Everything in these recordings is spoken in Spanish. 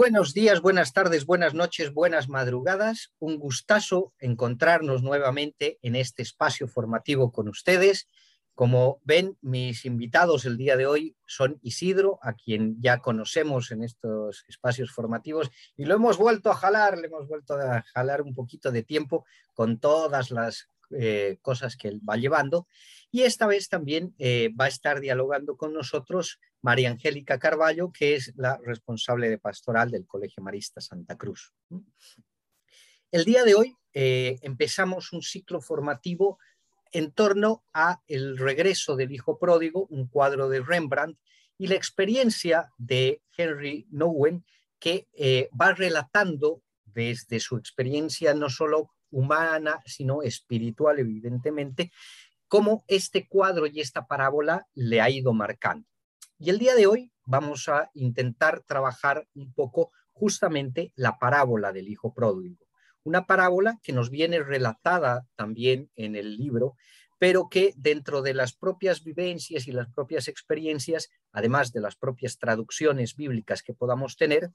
Buenos días, buenas tardes, buenas noches, buenas madrugadas. Un gustazo encontrarnos nuevamente en este espacio formativo con ustedes. Como ven, mis invitados el día de hoy son Isidro, a quien ya conocemos en estos espacios formativos, y lo hemos vuelto a jalar, le hemos vuelto a jalar un poquito de tiempo con todas las eh, cosas que él va llevando. Y esta vez también eh, va a estar dialogando con nosotros María Angélica Carballo, que es la responsable de pastoral del Colegio Marista Santa Cruz. El día de hoy eh, empezamos un ciclo formativo en torno a el regreso del hijo pródigo, un cuadro de Rembrandt, y la experiencia de Henry Nowen, que va relatando desde su experiencia no solo humana, sino espiritual, evidentemente, cómo este cuadro y esta parábola le ha ido marcando. Y el día de hoy vamos a intentar trabajar un poco justamente la parábola del hijo pródigo. Una parábola que nos viene relatada también en el libro, pero que dentro de las propias vivencias y las propias experiencias, además de las propias traducciones bíblicas que podamos tener,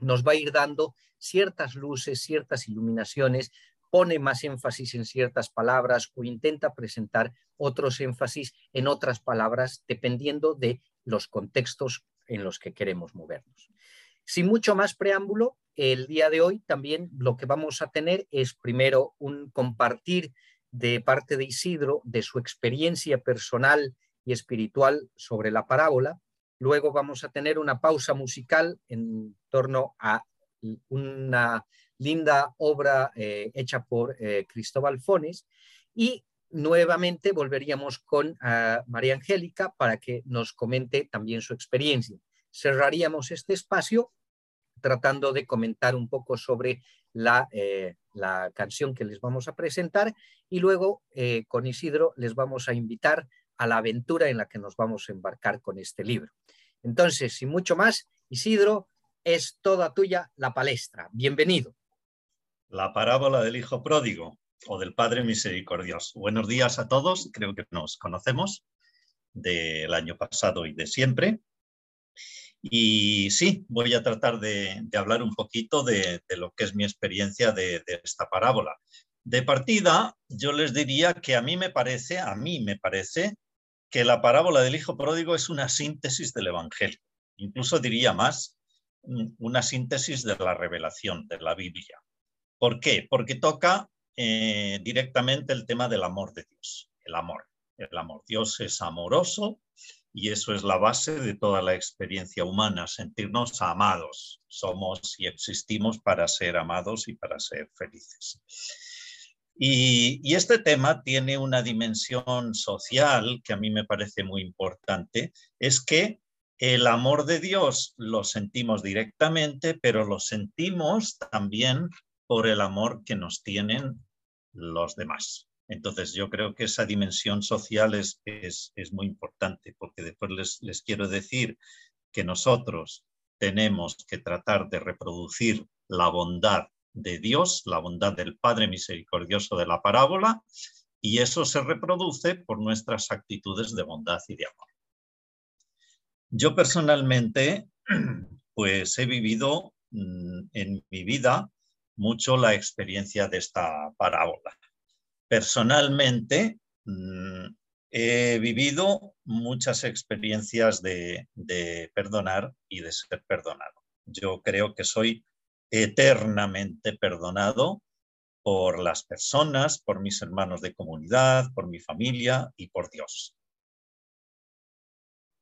nos va a ir dando ciertas luces, ciertas iluminaciones pone más énfasis en ciertas palabras o intenta presentar otros énfasis en otras palabras, dependiendo de los contextos en los que queremos movernos. Sin mucho más preámbulo, el día de hoy también lo que vamos a tener es primero un compartir de parte de Isidro de su experiencia personal y espiritual sobre la parábola. Luego vamos a tener una pausa musical en torno a una linda obra eh, hecha por eh, Cristóbal Fones. Y nuevamente volveríamos con ah, María Angélica para que nos comente también su experiencia. Cerraríamos este espacio tratando de comentar un poco sobre la, eh, la canción que les vamos a presentar y luego con Isidro les vamos a invitar a la aventura en la que nos vamos a embarcar con este libro. Entonces, sin mucho más, Isidro, es toda tuya la palestra. Bienvenido la parábola del Hijo Pródigo o del Padre Misericordioso. Buenos días a todos, creo que nos conocemos del año pasado y de siempre. Y sí, voy a tratar de, hablar un poquito de, lo que es mi experiencia de, esta parábola. De partida, yo les diría que a mí me parece, a mí me parece que la parábola del Hijo Pródigo es una síntesis del Evangelio. Incluso diría más, una síntesis de la revelación de la Biblia. ¿Por qué? Porque toca eh, directamente el tema del amor de Dios, el amor. El amor. Dios es amoroso y eso es la base de toda la experiencia humana, sentirnos amados. Somos y existimos para ser amados y para ser felices. Y, y, este tema tiene una dimensión social que a mí me parece muy importante, es que el amor de Dios lo sentimos directamente, pero lo sentimos también por el amor que nos tienen los demás. Entonces yo creo que esa dimensión social es, es, muy importante porque después les, les quiero decir que nosotros tenemos que tratar de reproducir la bondad de Dios, la bondad del Padre misericordioso de la parábola, y eso se reproduce por nuestras actitudes de bondad y de amor. Yo personalmente, pues he vivido mm, en mi vida mucho la experiencia de esta parábola. Personalmente, mm, he vivido muchas experiencias de, perdonar y de ser perdonado. Yo creo que soy eternamente perdonado por las personas, por mis hermanos de comunidad, por mi familia y por Dios.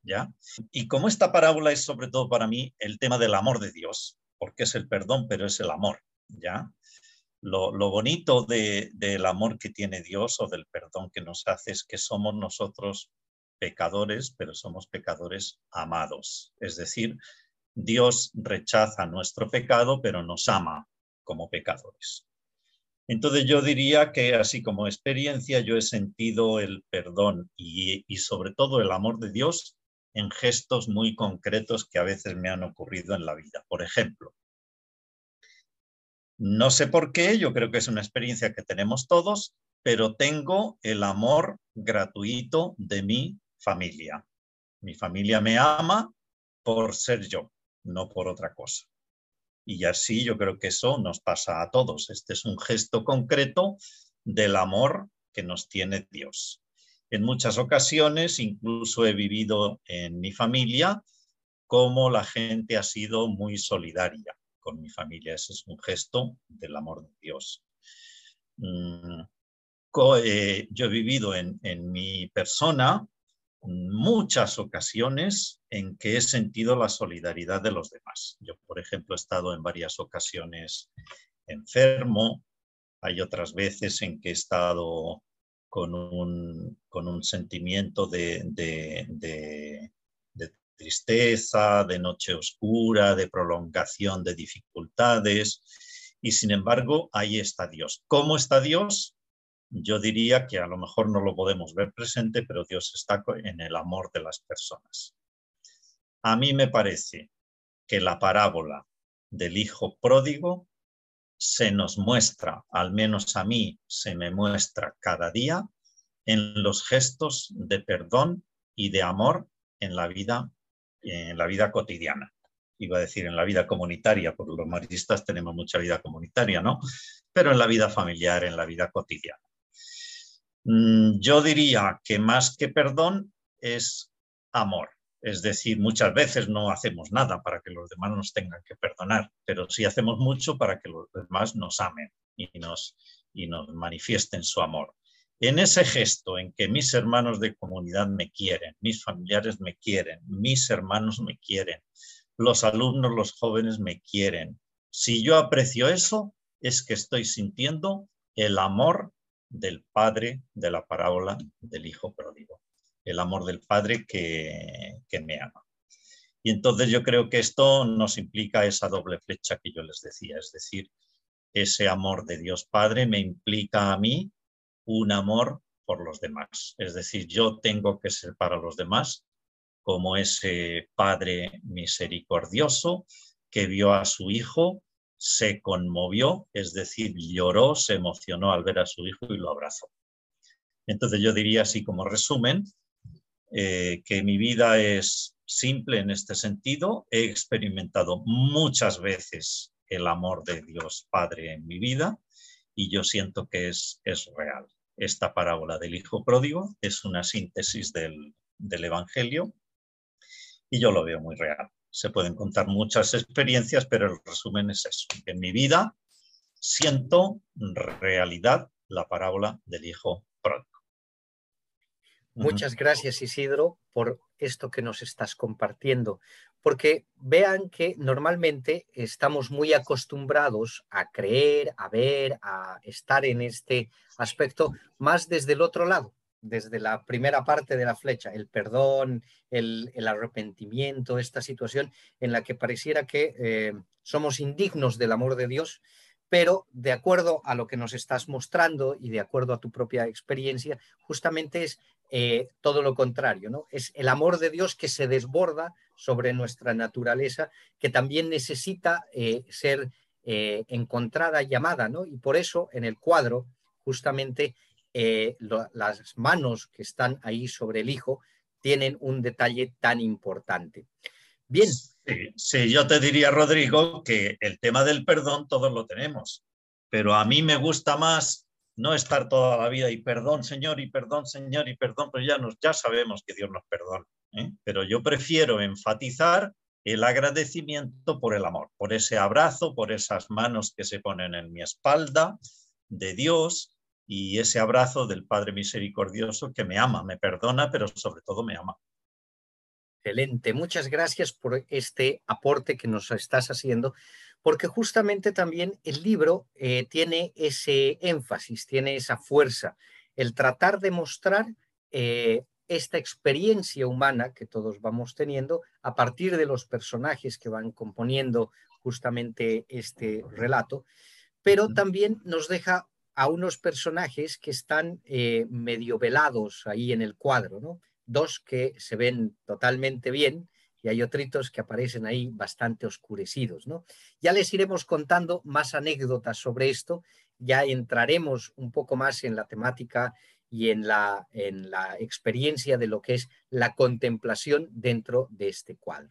¿Ya? Y como esta parábola es sobre todo para mí el tema del amor de Dios, porque es el perdón, pero es el amor. ¿Ya? Lo, bonito del amor que tiene Dios o del perdón que nos hace es que somos nosotros pecadores, pero somos pecadores amados. Es decir, Dios rechaza nuestro pecado, pero nos ama como pecadores. Entonces yo diría que así como experiencia yo he sentido el perdón y, y, sobre todo el amor de Dios en gestos muy concretos que a veces me han ocurrido en la vida. Por ejemplo, no sé por qué, yo creo que es una experiencia que tenemos todos, pero tengo el amor gratuito de mi familia. Mi familia me ama por ser yo, no por otra cosa. Y así yo creo que eso nos pasa a todos. Este es un gesto concreto del amor que nos tiene Dios. En muchas ocasiones, incluso he vivido en mi familia, cómo la gente ha sido muy solidaria con mi familia. Ese es un gesto del amor de Dios. Mm, eh, yo he vivido en, mi persona muchas ocasiones en que he sentido la solidaridad de los demás. Yo, por ejemplo, he estado en varias ocasiones enfermo, hay otras veces en que he estado con un, sentimiento de, tristeza, de noche oscura, de prolongación de dificultades. Y sin embargo, ahí está Dios. ¿Cómo está Dios? Yo diría que a lo mejor no lo podemos ver presente, pero Dios está en el amor de las personas. A mí me parece que la parábola del hijo pródigo se nos muestra, al menos a mí se me muestra cada día, en los gestos de perdón y de amor en la vida, en la vida cotidiana. Iba a decir en la vida comunitaria, porque los maristas tenemos mucha vida comunitaria, ¿no? Pero en la vida familiar, en la vida cotidiana. Mm, yo diría que más que perdón es amor. Es decir, muchas veces no hacemos nada para que los demás nos tengan que perdonar, pero sí hacemos mucho para que los demás nos amen y nos, y nos manifiesten su amor. En ese gesto en que mis hermanos de comunidad me quieren, mis familiares me quieren, mis hermanos me quieren, los alumnos, los jóvenes me quieren, si yo aprecio eso, es que estoy sintiendo el amor del Padre de la parábola del Hijo pródigo el amor del Padre que, me ama. Y entonces yo creo que esto nos implica esa doble flecha que yo les decía, es decir, ese amor de Dios Padre me implica a mí un amor por los demás. Es decir, yo tengo que ser para los demás como ese Padre misericordioso que vio a su hijo, se conmovió, es decir, lloró, se emocionó al ver a su hijo y lo abrazó. Entonces yo diría así como resumen, eh, que mi vida es simple en este sentido. He experimentado muchas veces el amor de Dios Padre en mi vida y yo siento que es, es real. Esta parábola del Hijo Pródigo es una síntesis del, Evangelio y yo lo veo muy real. Se pueden contar muchas experiencias, pero el resumen es eso. En mi vida siento realidad la parábola del Hijo Pródigo. Muchas gracias, Isidro, por esto que nos estás compartiendo, porque vean que normalmente estamos muy acostumbrados a creer, a ver, a estar en este aspecto más desde el otro lado, desde la primera parte de la flecha, el perdón, el, arrepentimiento, esta situación en la que pareciera que eh, somos indignos del amor de Dios, pero de acuerdo a lo que nos estás mostrando y de acuerdo a tu propia experiencia, justamente es eh, todo lo contrario, ¿no? Es el amor de Dios que se desborda sobre nuestra naturaleza, que también necesita eh, ser eh, encontrada y amada, ¿no? Y por eso en el cuadro, justamente las manos que están ahí sobre el hijo tienen un detalle tan importante. Bien. sí, yo te diría, Rodrigo, que el tema del perdón todos lo tenemos, pero a mí me gusta más no estar toda la vida y perdón, Señor, y perdón, Señor, y perdón, pero ya, nos, ya sabemos que Dios nos perdona. ¿eh? Pero yo prefiero enfatizar el agradecimiento por el amor, por ese abrazo, por esas manos que se ponen en mi espalda de Dios y ese abrazo del Padre misericordioso que me ama, me perdona, pero sobre todo me ama. Excelente, muchas gracias por este aporte que nos estás haciendo porque justamente también el libro eh, tiene ese énfasis, tiene esa fuerza, el tratar de mostrar eh, esta experiencia humana que todos vamos teniendo a partir de los personajes que van componiendo justamente este relato, pero también nos deja a unos personajes que están eh, medio velados ahí en el cuadro, ¿no? Dos que se ven totalmente bien y hay otros que aparecen ahí bastante oscurecidos. ¿no? Ya les iremos contando más anécdotas sobre esto, ya entraremos un poco más en la temática y en la, en la experiencia de lo que es la contemplación dentro de este cuadro.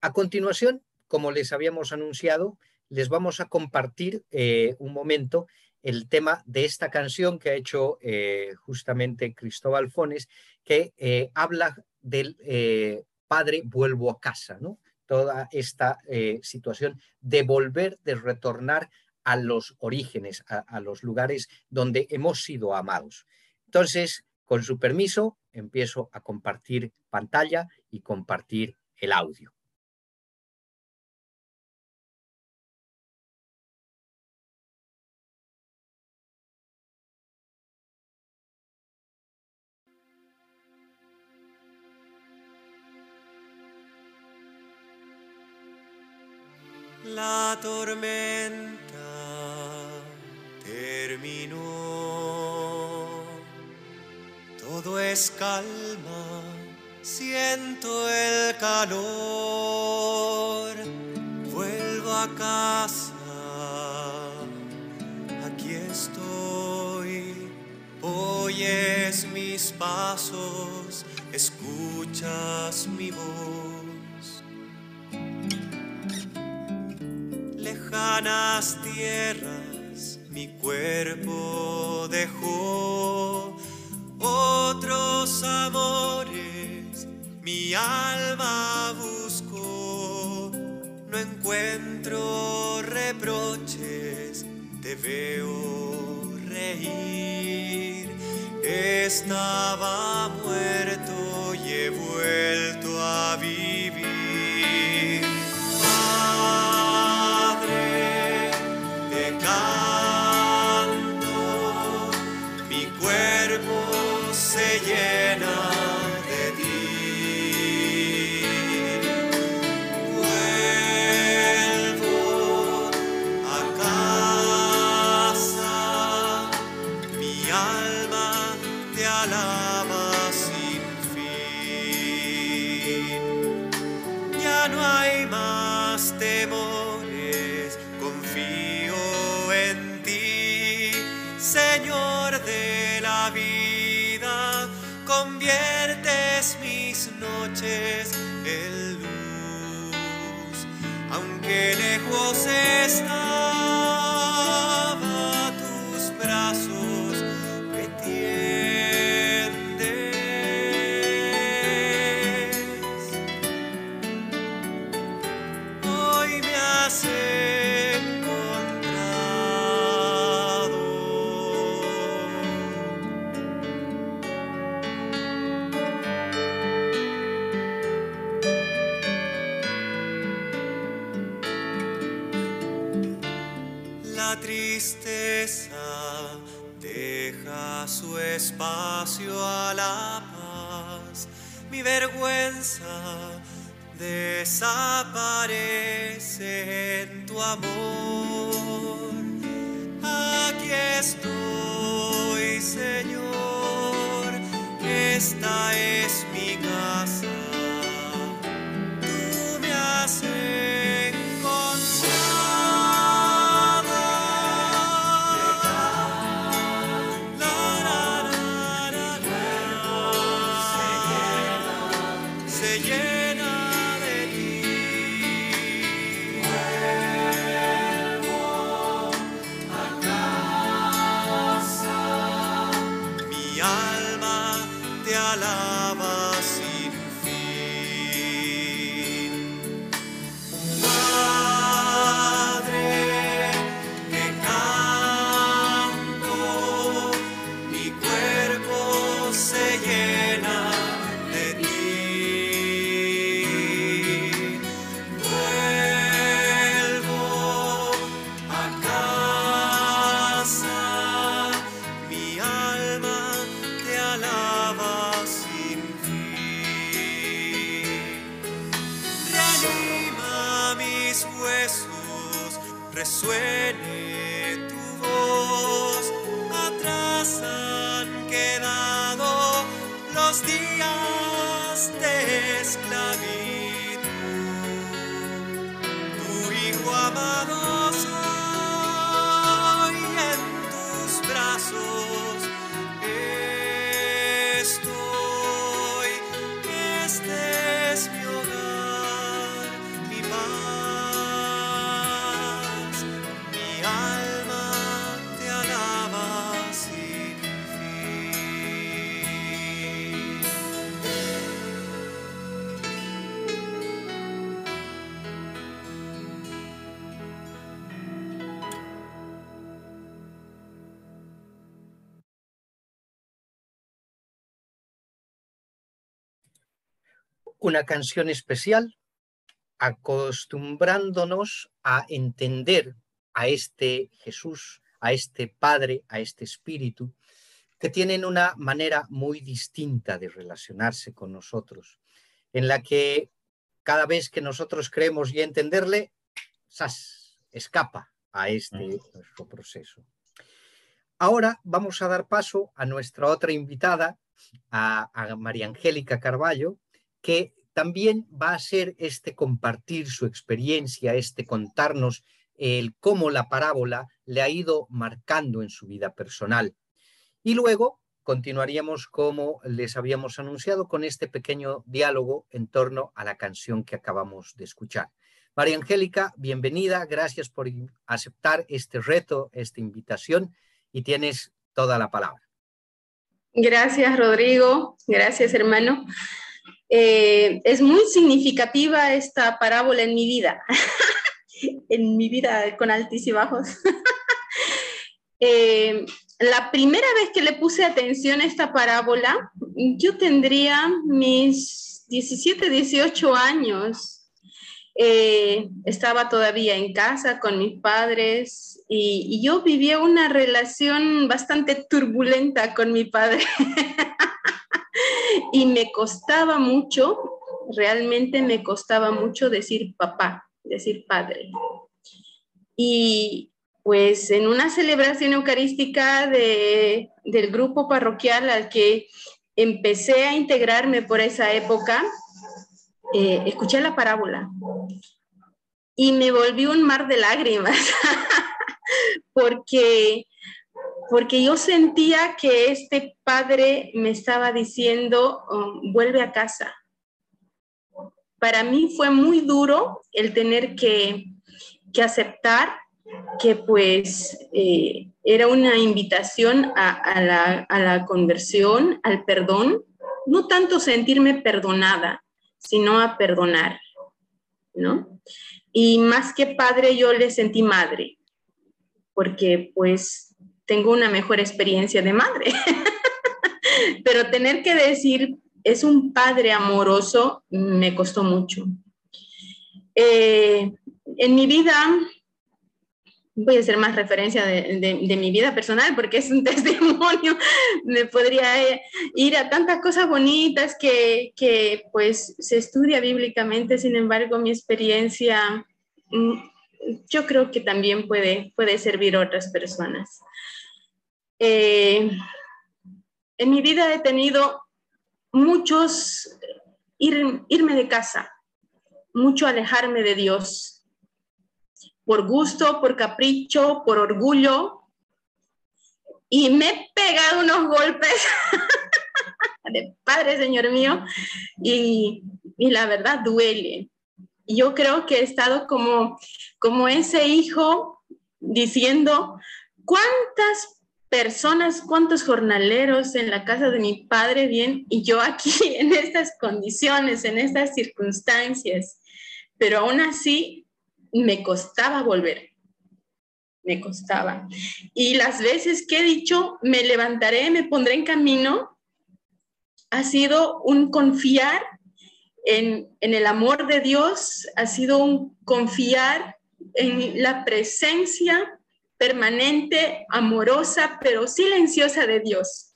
A continuación, como les habíamos anunciado, les vamos a compartir eh, un momento el tema de esta canción que ha hecho eh, justamente Cristóbal Fones, que eh, habla del padre vuelvo a casa, ¿no? Toda esta situación de volver, de retornar a los orígenes, a los lugares donde hemos sido amados. Entonces, con su permiso, empiezo a compartir pantalla y compartir el audio. La tormenta terminó, todo es calma, siento el calor, vuelvo a casa, aquí estoy, oyes mis pasos, escuchas mi voz. Lejanas tierras mi cuerpo dejó, otros amores mi alma buscó, no encuentro reproches, te veo reír, estaba muerto y he vuelto a vivir. Lejos estaba desaparece en tu amor. Aquí estoy, Señor, esta es mi casa. Una canción especial acostumbrándonos a entender a este Jesús, a este Padre, a este Espíritu, que tienen una manera muy distinta de relacionarse con nosotros, en la que cada vez que nosotros creemos y entenderle, ¡zas! escapa a este nuestro proceso. Ahora vamos a dar paso a nuestra otra invitada, a, a María Angélica Carballo, que también va a ser este compartir su experiencia, este contarnos el cómo la parábola le ha ido marcando en su vida personal. Y luego continuaríamos como les habíamos anunciado con este pequeño diálogo en torno a la canción que acabamos de escuchar. María Angélica, bienvenida, gracias por aceptar este reto, esta invitación y tienes toda la palabra. Gracias, Rodrigo. Gracias, hermano. Eh, es muy significativa esta parábola en mi vida, en mi vida con altos y bajos. Eh, la primera vez que le puse atención a esta parábola, yo tendría mis 17, 18 años. Eh, estaba todavía en casa con mis padres y yo vivía una relación bastante turbulenta con mi padre. y me costaba mucho, realmente me costaba mucho decir papá, decir padre. Y pues en una celebración eucarística de, del grupo parroquial al que empecé a integrarme por esa época, eh, escuché la parábola y me volví un mar de lágrimas, porque porque yo sentía que este padre me estaba diciendo, oh, vuelve a casa. Para mí fue muy duro el tener que, aceptar que pues eh, era una invitación a, la, a la conversión, al perdón, no tanto sentirme perdonada, sino a perdonar, ¿no? Y más que padre, yo le sentí madre, porque pues tengo una mejor experiencia de madre. Pero tener que decir, es un padre amoroso, me costó mucho. Eh, en mi vida, voy a hacer más referencia de, mi vida personal porque es un testimonio, me podría ir a tantas cosas bonitas que, que pues se estudia bíblicamente, sin embargo mi experiencia mm, yo creo que también puede, puede servir a otras personas. Eh, en mi vida he tenido muchos irme de casa, mucho alejarme de Dios, por gusto, por capricho, por orgullo, y me he pegado unos golpes de Padre, Señor mío, y, y la verdad duele. Yo creo que he estado como, como ese hijo diciendo, ¿cuántas personas, cuántos jornaleros en la casa de mi padre bien y yo aquí en estas condiciones, en estas circunstancias. Pero aún así me costaba volver, me costaba. Y las veces que he dicho, me levantaré, me pondré en camino, ha sido un confiar en, en el amor de Dios, ha sido un confiar en la presencia permanente, amorosa, pero silenciosa de Dios.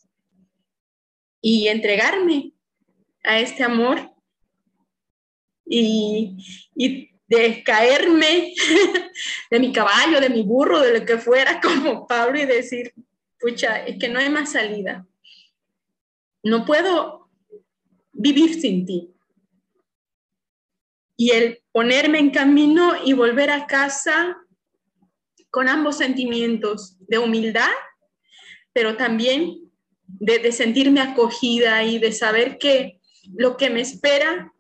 Y entregarme a este amor y, y de de mi caballo, de mi burro, de lo que fuera, como Pablo, y decir, pucha, es que no hay más salida. No puedo vivir sin ti. Y el ponerme en camino y volver a casa con ambos sentimientos de humildad, pero también de, sentirme acogida y de saber que lo que me espera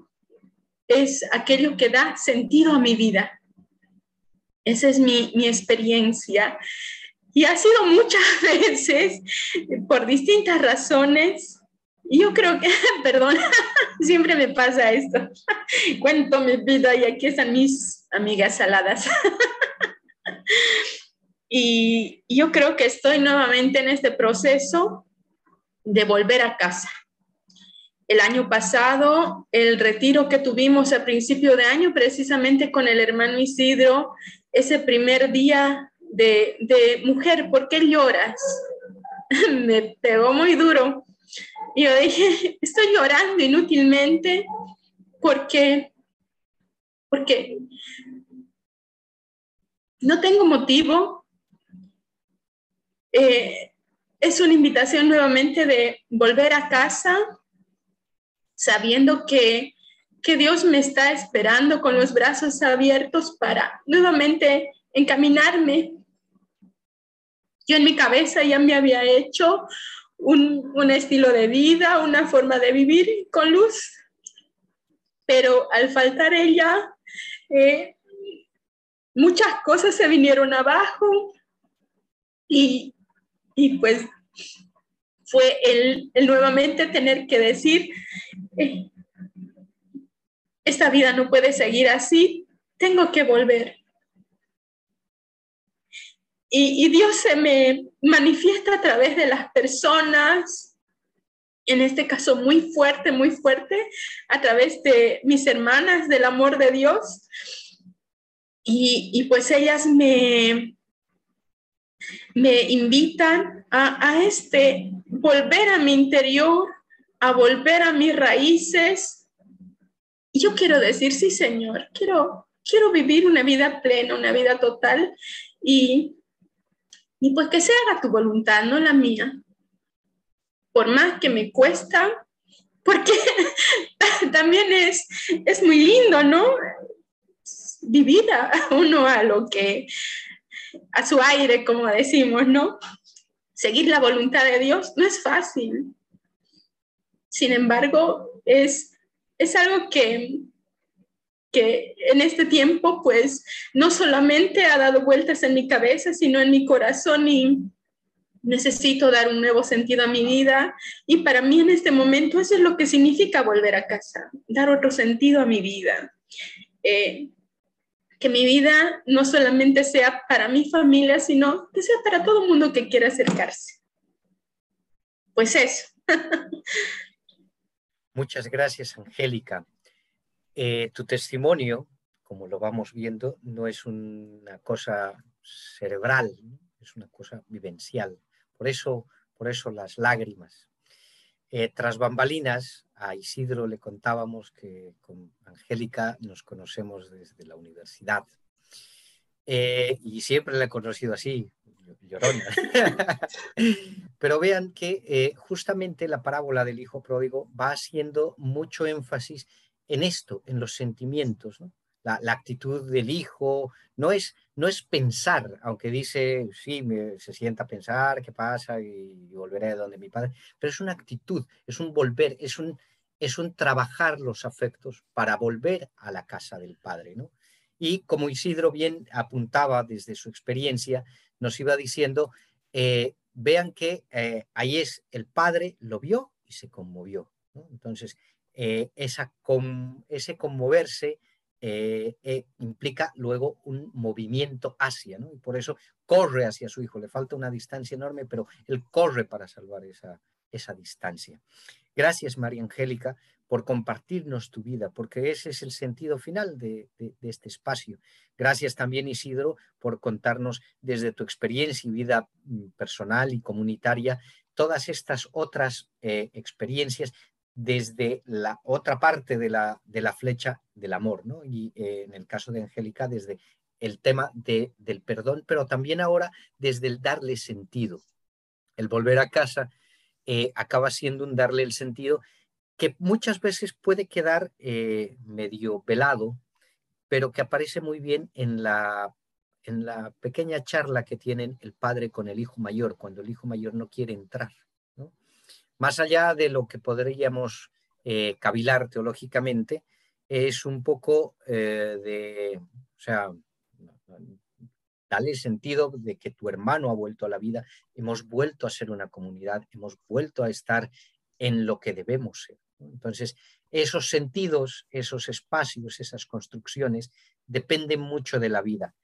es aquello que da sentido a mi vida. Esa es mi, mi experiencia. Y ha sido muchas veces, por distintas razones, yo creo que, perdón, siempre me pasa esto. Cuento mi vida y aquí están mis amigas saladas. Y yo creo que estoy nuevamente en este proceso de volver a casa. el año pasado, el retiro que tuvimos a principio de año, precisamente con el hermano Isidro, ese primer día de, mujer, ¿por qué lloras? Me pegó muy duro. Yo dije, estoy llorando inútilmente porque, porque no tengo motivo. Eh, es una invitación nuevamente de volver a casa sabiendo que, que Dios me está esperando con los brazos abiertos para nuevamente encaminarme. Yo en mi cabeza ya me había hecho un, un estilo de vida, una forma de vivir con luz, pero al faltar ella, eh, muchas cosas se vinieron abajo y, y pues fue el, el, nuevamente tener que decir, eh, esta vida no puede seguir así, tengo que volver. Y, y, Dios se me manifiesta a través de las personas, en este caso muy fuerte, muy fuerte, a través de mis hermanas del amor de Dios. Y, pues ellas me, me invitan a, a este volver a mi interior, a volver a mis raíces. Y yo quiero decir, sí, Señor, quiero, quiero vivir una vida plena, una vida total y, y pues que se haga tu voluntad, no la mía. Por más que me cuesta, porque también es, es muy lindo, ¿no? Vivir a uno a lo que, a su aire, como decimos, ¿no? seguir la voluntad de Dios no es fácil. Sin embargo, es, es algo que, que en este tiempo, pues, no solamente ha dado vueltas en mi cabeza, sino en mi corazón y necesito dar un nuevo sentido a mi vida. Y para mí en este momento eso es lo que significa volver a casa, dar otro sentido a mi vida. Eh, que mi vida no solamente sea para mi familia, sino que sea para todo el mundo que quiera acercarse. Pues eso. Muchas gracias, Angélica. Eh, tu testimonio, como lo vamos viendo, no es una cosa cerebral, es una cosa vivencial. Por eso, por eso las lágrimas. Eh, tras bambalinas, a Isidro le contábamos que con Angélica nos conocemos desde la universidad. Eh, y siempre la he conocido así, llorona. Pero vean que eh, justamente la parábola del hijo pródigo va haciendo mucho énfasis en esto, en los sentimientos. ¿no? La, actitud del hijo, no es, no es pensar, aunque dice, sí, se sienta a pensar qué pasa y, volveré a donde mi padre, pero es una actitud, es un volver, es un, es un trabajar los afectos para volver a la casa del padre, ¿no? Y como Isidro bien apuntaba desde su experiencia, nos iba diciendo, eh, vean que eh, ahí es el padre, lo vio y se conmovió. Entonces, eh, esa ese conmoverse eh, eh, implica luego un movimiento hacia. Y por eso corre hacia su hijo. Le falta una distancia enorme, pero él corre para salvar esa, esa distancia. Gracias, María Angélica, por compartirnos tu vida, porque ese es el sentido final de, este espacio. Gracias también, Isidro, por contarnos desde tu experiencia y vida mm, personal y comunitaria todas estas otras eh, experiencias desde la otra parte de la, de la flecha del amor, ¿no? Y eh, en el caso de Angélica, desde el tema de, del perdón, pero también ahora desde el darle sentido. El volver a casa eh, acaba siendo un darle el sentido que muchas veces puede quedar eh, medio pelado, pero que aparece muy bien en la, en la pequeña charla que tienen el padre con el hijo mayor, cuando el hijo mayor no quiere entrar más allá de lo que podríamos eh, cavilar teológicamente, es un poco eh, de, o sea, dale sentido de que tu hermano ha vuelto a la vida, hemos vuelto a ser una comunidad, hemos vuelto a estar en lo que debemos ser. Entonces, esos sentidos, esos espacios, esas construcciones dependen mucho de la vida.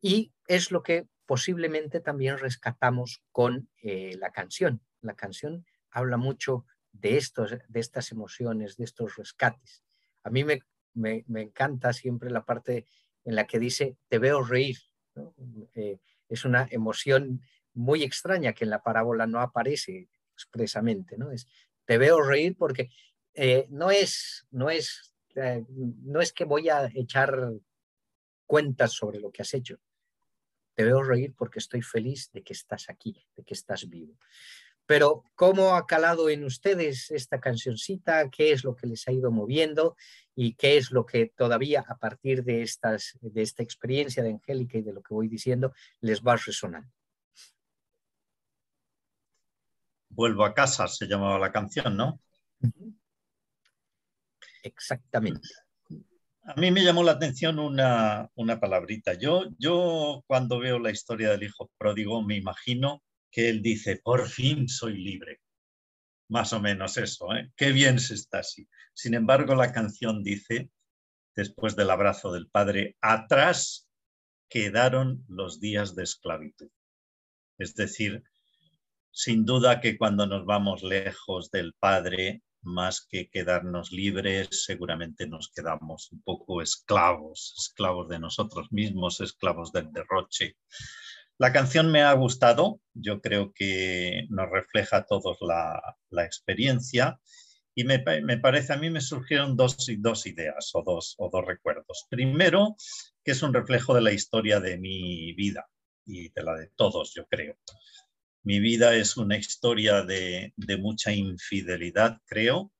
Y es lo que posiblemente también rescatamos con eh, la canción. La canción habla mucho de, estos, de estas emociones, de estos rescates. A mí me, me, encanta siempre la parte en la que dice, te veo reír. Eh, es una emoción muy extraña que en la parábola no aparece expresamente. ¿no? Es, te veo reír porque eh, no, es, no, es, eh, no es que voy a echar cuentas sobre lo que has hecho. Te veo reír porque estoy feliz de que estás aquí, de que estás vivo. Pero ¿cómo ha calado en ustedes esta cancioncita? ¿Qué es lo que les ha ido moviendo? ¿Y qué es lo que todavía a partir de, estas, de esta experiencia de Angélica y de lo que voy diciendo les va resonando? Vuelvo a casa, se llamaba la canción, ¿no? Exactamente. A mí me llamó la atención una, una palabrita. Yo, yo cuando veo la historia del hijo pródigo me imagino que él dice, por fin soy libre. Más o menos eso, ¿eh? Qué bien se está así. Sin embargo, la canción dice, después del abrazo del padre, atrás quedaron los días de esclavitud. Es decir, sin duda que cuando nos vamos lejos del Padre, más que quedarnos libres, seguramente nos quedamos un poco esclavos, esclavos de nosotros mismos, esclavos del derroche. La canción me ha gustado, yo creo que nos refleja a todos la, experiencia y me, parece, a mí me surgieron dos, dos ideas o dos, o dos recuerdos. Primero, que es un reflejo de la historia de mi vida y de la de todos, yo creo. Mi vida es una historia de, mucha infidelidad, creo,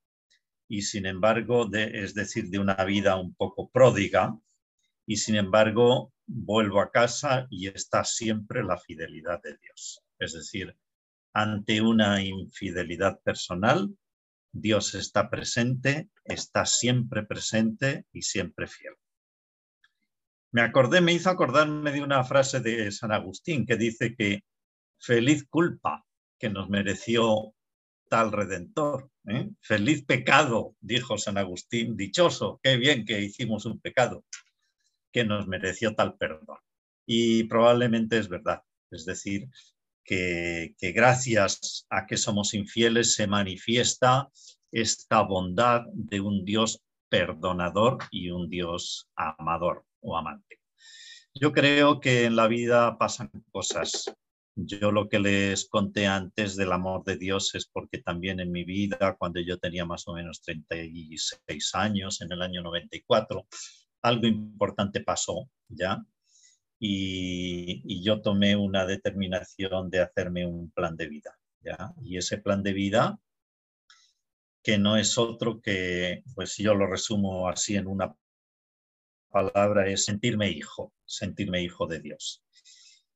y sin embargo, es decir, de una vida un poco pródiga, y sin embargo vuelvo a casa y está siempre la fidelidad de Dios. Es decir, ante una infidelidad personal, Dios está presente, está siempre presente y siempre fiel. Me acordé, me hizo acordarme de una frase de San Agustín que dice que feliz culpa que nos mereció tal redentor. ¿eh? Feliz pecado, dijo San Agustín, dichoso, qué bien que hicimos un pecado que nos mereció tal perdón. Y probablemente es verdad. Es decir, que, gracias a que somos infieles se manifiesta esta bondad de un Dios perdonador y un Dios amador o amante. Yo creo que en la vida pasan cosas. Yo lo que les conté antes del amor de Dios es porque también en mi vida, cuando yo tenía más o menos 36 años, en el año 94, algo importante pasó ya y, yo tomé una determinación de hacerme un plan de vida. ¿ya? Y ese plan de vida, que no es otro que, pues yo lo resumo así en una palabra, es sentirme hijo, sentirme hijo de Dios.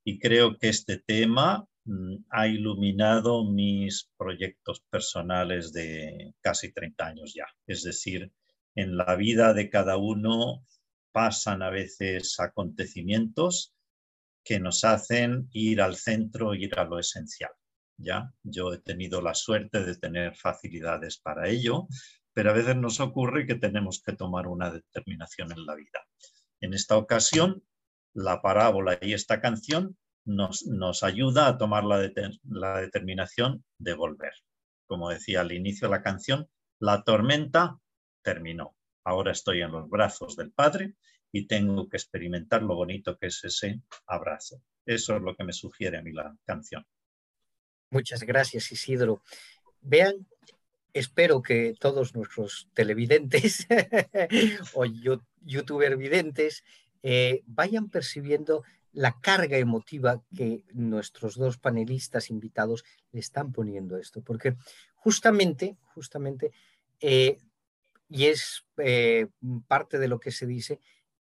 Y creo que este tema mm, ha iluminado mis proyectos personales de casi 30 años ya. Es decir, en la vida de cada uno pasan a veces acontecimientos que nos hacen ir al centro, ir a lo esencial. ¿ya? Yo he tenido la suerte de tener facilidades para ello, pero a veces nos ocurre que tenemos que tomar una determinación en la vida. En esta ocasión, la parábola y esta canción nos, nos ayuda a tomar la, la determinación de volver. Como decía al inicio de la canción, la tormenta terminó ahora estoy en los brazos del Padre y tengo que experimentar lo bonito que es ese abrazo. Eso es lo que me sugiere a mí la canción. Muchas gracias, Isidro. Vean, espero que todos nuestros televidentes o youtuber videntes eh, vayan percibiendo la carga emotiva que nuestros dos panelistas invitados le están poniendo a esto, porque justamente, justamente eh, y es eh, parte de lo que se dice,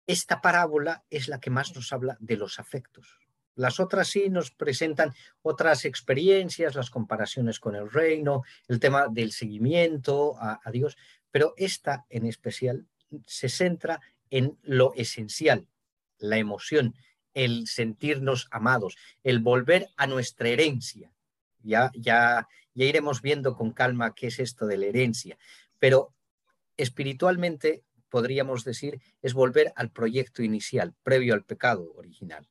esta parábola es la que más nos habla de los afectos. Las otras sí nos presentan otras experiencias, las comparaciones con el reino, el tema del seguimiento a, a Dios, pero esta en especial se centra en lo esencial, la emoción, el sentirnos amados, el volver a nuestra herencia. Ya, ya, ya iremos viendo con calma qué es esto de la herencia, pero espiritualmente, podríamos decir, es volver al proyecto inicial, previo al pecado original.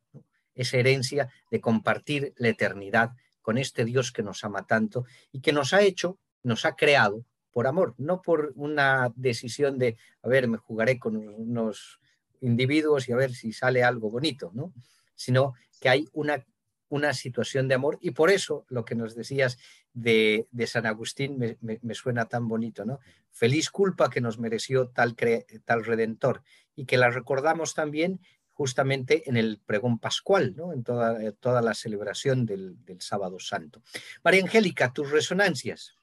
Esa herencia de compartir la eternidad con este Dios que nos ama tanto y que nos ha hecho nos ha creado por amor, no por una decisión de, a ver, me jugaré con unos individuos y a ver si sale algo bonito, ¿no? Sino que hay una, una situación de amor y por eso lo que nos decías de, San Agustín me, suena tan bonito, ¿no? Feliz culpa que nos mereció tal, tal redentor y que la recordamos también justamente en el pregón pascual, ¿no? en toda, toda la celebración del, sábado santo. María Angélica, tus resonancias.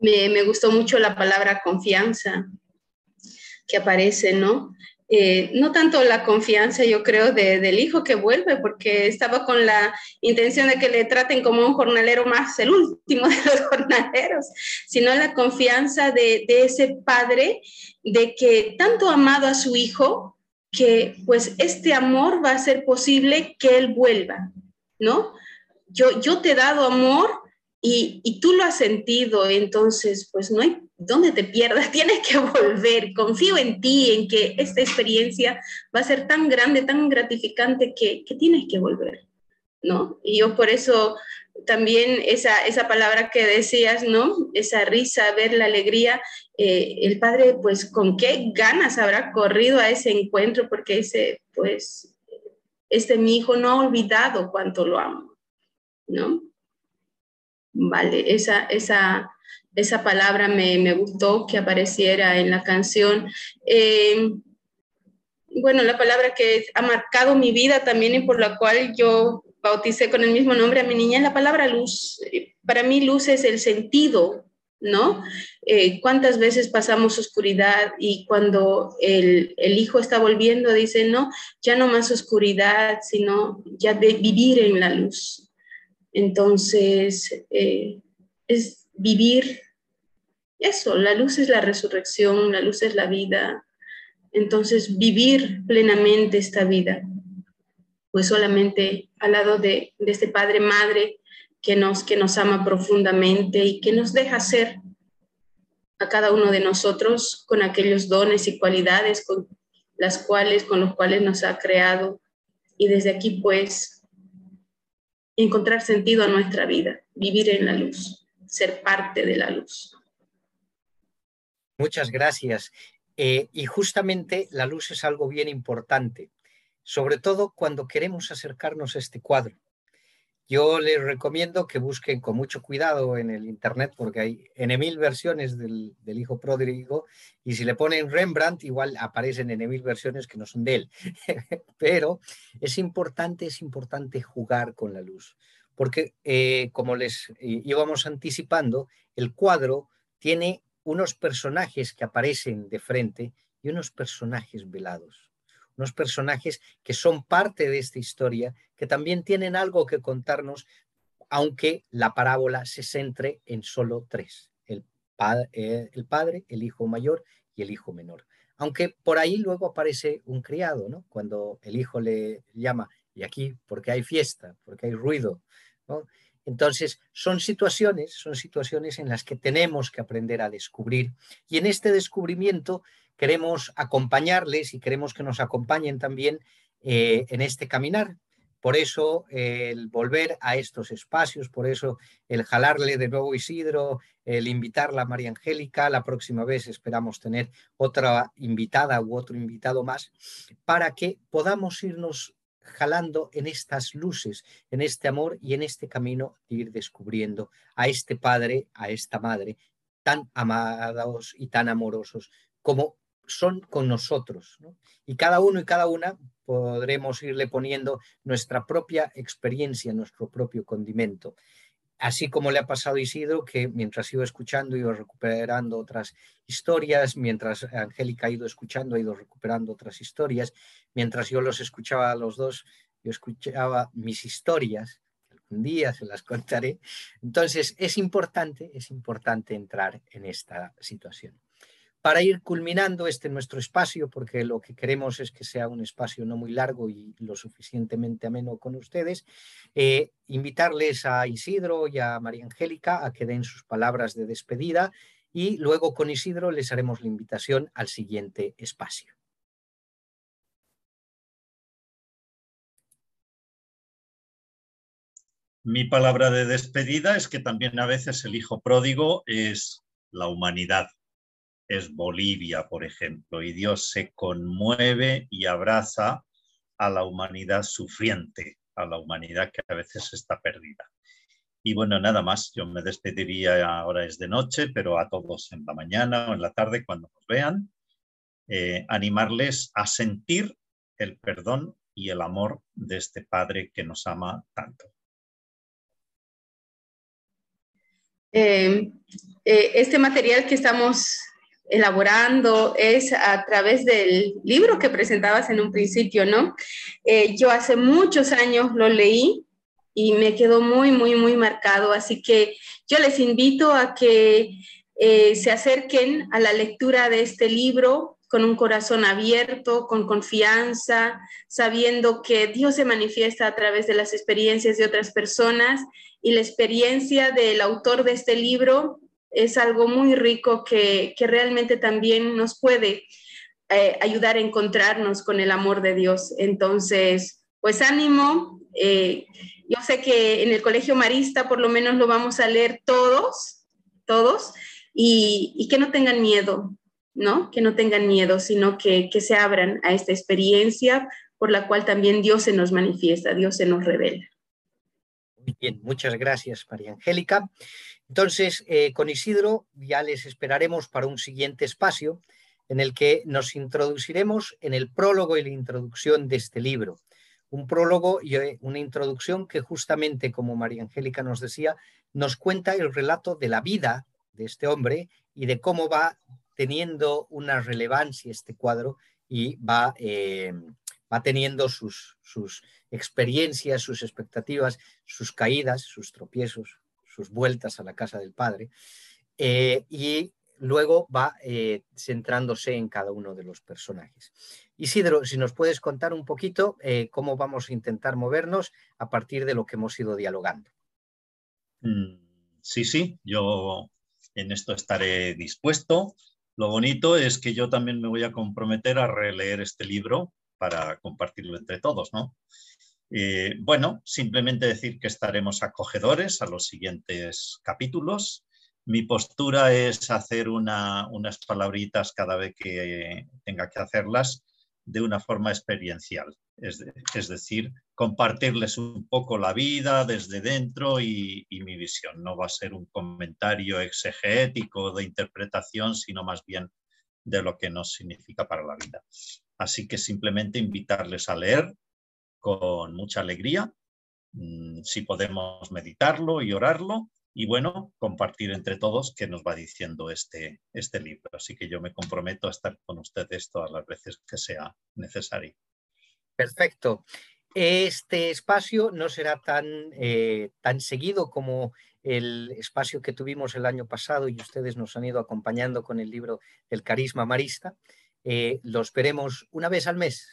Me, gustó mucho la palabra confianza que aparece, ¿no? Eh, no tanto la confianza, yo creo, del hijo que vuelve, porque estaba con la intención de que le traten como un jornalero más, el último de los jornaleros, sino la confianza de, de ese padre, de que tanto amado a su hijo, que pues este amor va a ser posible que Él vuelva, ¿no? Yo, yo te he dado amor y, tú lo has sentido, entonces pues no hay dónde te pierdas, tienes que volver, confío en ti, en que esta experiencia va a ser tan grande, tan gratificante que, que tienes que volver, ¿no? Y yo por eso también esa, esa palabra que decías, ¿no? Esa risa, ver la alegría, eh, el padre, pues, con qué ganas habrá corrido a ese encuentro, porque ese, pues, este mi hijo no ha olvidado cuánto lo amo, ¿no? Vale, esa, esa, esa palabra me, me gustó que apareciera en la canción. Eh, bueno, la palabra que ha marcado mi vida también y por la cual yo bauticé con el mismo nombre a mi niña, la palabra luz. Para mí luz es el sentido, ¿no? Eh, ¿Cuántas veces pasamos oscuridad y cuando el, hijo está volviendo dice, no, ya no más oscuridad, sino ya de vivir en la luz? Entonces, eh, es vivir eso, la luz es la resurrección, la luz es la vida. Entonces, vivir plenamente esta vida pues solamente al lado de, este Padre Madre que nos, que nos ama profundamente y que nos deja ser a cada uno de nosotros con aquellos dones y cualidades con las cuales, con los cuales nos ha creado. Y desde aquí, pues, encontrar sentido a nuestra vida, vivir en la luz, ser parte de la luz. Muchas gracias. Eh, y justamente la luz es algo bien importante sobre todo cuando queremos acercarnos a este cuadro. Yo les recomiendo que busquen con mucho cuidado en el Internet porque hay N mil versiones del, hijo pródigo y si le ponen Rembrandt igual aparecen N mil versiones que no son de él. Pero es importante, es importante jugar con la luz porque eh, como les íbamos anticipando, el cuadro tiene unos personajes que aparecen de frente y unos personajes velados unos personajes que son parte de esta historia, que también tienen algo que contarnos, aunque la parábola se centre en solo tres, el, eh, el padre, el hijo mayor y el hijo menor. Aunque por ahí luego aparece un criado, ¿no? Cuando el hijo le llama, y aquí porque hay fiesta, porque hay ruido. Entonces, son situaciones, son situaciones en las que tenemos que aprender a descubrir. Y en este descubrimiento queremos acompañarles y queremos que nos acompañen también eh, en este caminar. Por eso el volver a estos espacios, por eso el jalarle de nuevo Isidro, el invitarla a María Angélica, la próxima vez esperamos tener otra invitada u otro invitado más, para que podamos irnos jalando en estas luces, en este amor y en este camino de ir descubriendo a este Padre, a esta Madre, tan amados y tan amorosos como son con nosotros. Y cada uno y cada una podremos irle poniendo nuestra propia experiencia, nuestro propio condimento. Así como le ha pasado a Isidro, que mientras iba escuchando, iba recuperando otras historias, mientras Angélica ha ido escuchando, ha ido recuperando otras historias, mientras yo los escuchaba a los dos, yo escuchaba mis historias, algún día se las contaré. Entonces, es importante, es importante entrar en esta situación para ir culminando este nuestro espacio, porque lo que queremos es que sea un espacio no muy largo y lo suficientemente ameno con ustedes, eh, invitarles a Isidro y a María Angélica a que den sus palabras de despedida y luego con Isidro les haremos la invitación al siguiente espacio. Mi palabra de despedida es que también a veces el hijo pródigo es la humanidad, es Bolivia, por ejemplo, y Dios se conmueve y abraza a la humanidad sufriente, a la humanidad que a veces está perdida. Y bueno, nada más, yo me despediría, ahora es de noche, pero a todos en la mañana o en la tarde cuando nos vean, eh, animarles a sentir el perdón y el amor de este Padre que nos ama tanto. Eh, eh, este material que estamos elaborando es a través del libro que presentabas en un principio, ¿no? yo hace muchos años lo leí y me quedó muy, muy, muy marcado. Así que yo les invito a que eh, se acerquen a la lectura de este libro con un corazón abierto, con confianza, sabiendo que Dios se manifiesta a través de las experiencias de otras personas y la experiencia del autor de este libro es algo muy rico que, realmente también nos puede eh, ayudar a encontrarnos con el amor de Dios. Entonces, pues ánimo. Eh, yo sé que en el Colegio Marista por lo menos lo vamos a leer todos, todos, y, que no tengan miedo, ¿no? Que no tengan miedo, sino que, que se abran a esta experiencia por la cual también Dios se nos manifiesta, Dios se nos revela. Muy bien, muchas gracias, María Angélica. Entonces, eh, con Isidro ya les esperaremos para un siguiente espacio en el que nos introduciremos en el prólogo y la introducción de este libro. Un prólogo y eh, una introducción que justamente, como María Angélica nos decía, nos cuenta el relato de la vida de este hombre y de cómo va teniendo una relevancia este cuadro y va, eh, teniendo sus experiencias, sus expectativas, sus caídas, sus tropiezos, sus vueltas a la casa del padre. Eh, y luego va centrándose en cada uno de los personajes. Isidro, si nos puedes contar un poquito eh, cómo vamos a intentar movernos a partir de lo que hemos ido dialogando. Mm, sí, sí, yo en esto estaré dispuesto. Lo bonito es que yo también me voy a comprometer a releer este libro para compartirlo entre todos, ¿no? Eh, bueno, simplemente decir que estaremos acogedores a los siguientes capítulos. Mi postura es hacer unas palabritas cada vez que tenga que hacerlas de una forma experiencial, es, decir, compartirles un poco la vida desde dentro y, mi visión. No va a ser un comentario exegético de interpretación, sino más bien de lo que nos significa para la vida. Así que simplemente invitarles a leer con mucha alegría, mm, si podemos meditarlo y orarlo, y bueno, compartir entre todos qué nos va diciendo este, este libro. Así que yo me comprometo a estar con ustedes todas las veces que sea necesario. Perfecto. Este espacio no será tan, eh, tan seguido como el espacio que tuvimos el año pasado y ustedes nos han ido acompañando con el libro El Carisma Marista. Eh, los veremos una vez al mes.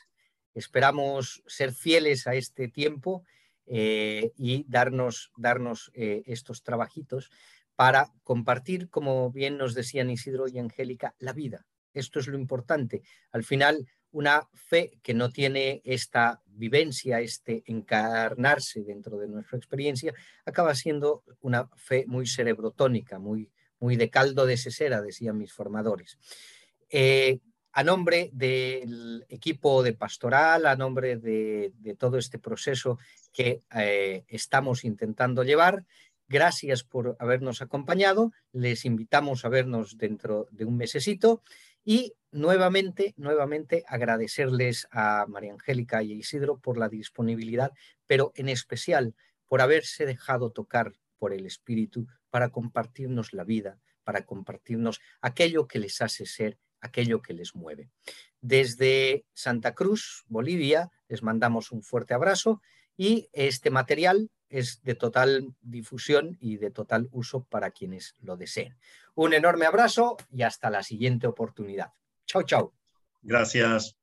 Esperamos ser fieles a este tiempo eh, y darnos, darnos eh, estos trabajitos para compartir, como bien nos decían Isidro y Angélica, la vida. Esto es lo importante. Al final, una fe que no tiene esta vivencia, este encarnarse dentro de nuestra experiencia, acaba siendo una fe muy cerebrotónica, muy, muy de caldo de sesera, decían mis formadores. Eh, a nombre del equipo de pastoral, a nombre de, todo este proceso que eh, estamos intentando llevar, gracias por habernos acompañado. Les invitamos a vernos dentro de un mesecito y nuevamente, nuevamente agradecerles a María Angélica y a Isidro por la disponibilidad, pero en especial por haberse dejado tocar por el Espíritu para compartirnos la vida, para compartirnos aquello que les hace ser aquello que les mueve. Desde Santa Cruz, Bolivia, les mandamos un fuerte abrazo y este material es de total difusión y de total uso para quienes lo deseen. Un enorme abrazo y hasta la siguiente oportunidad. Chao, chao. Gracias.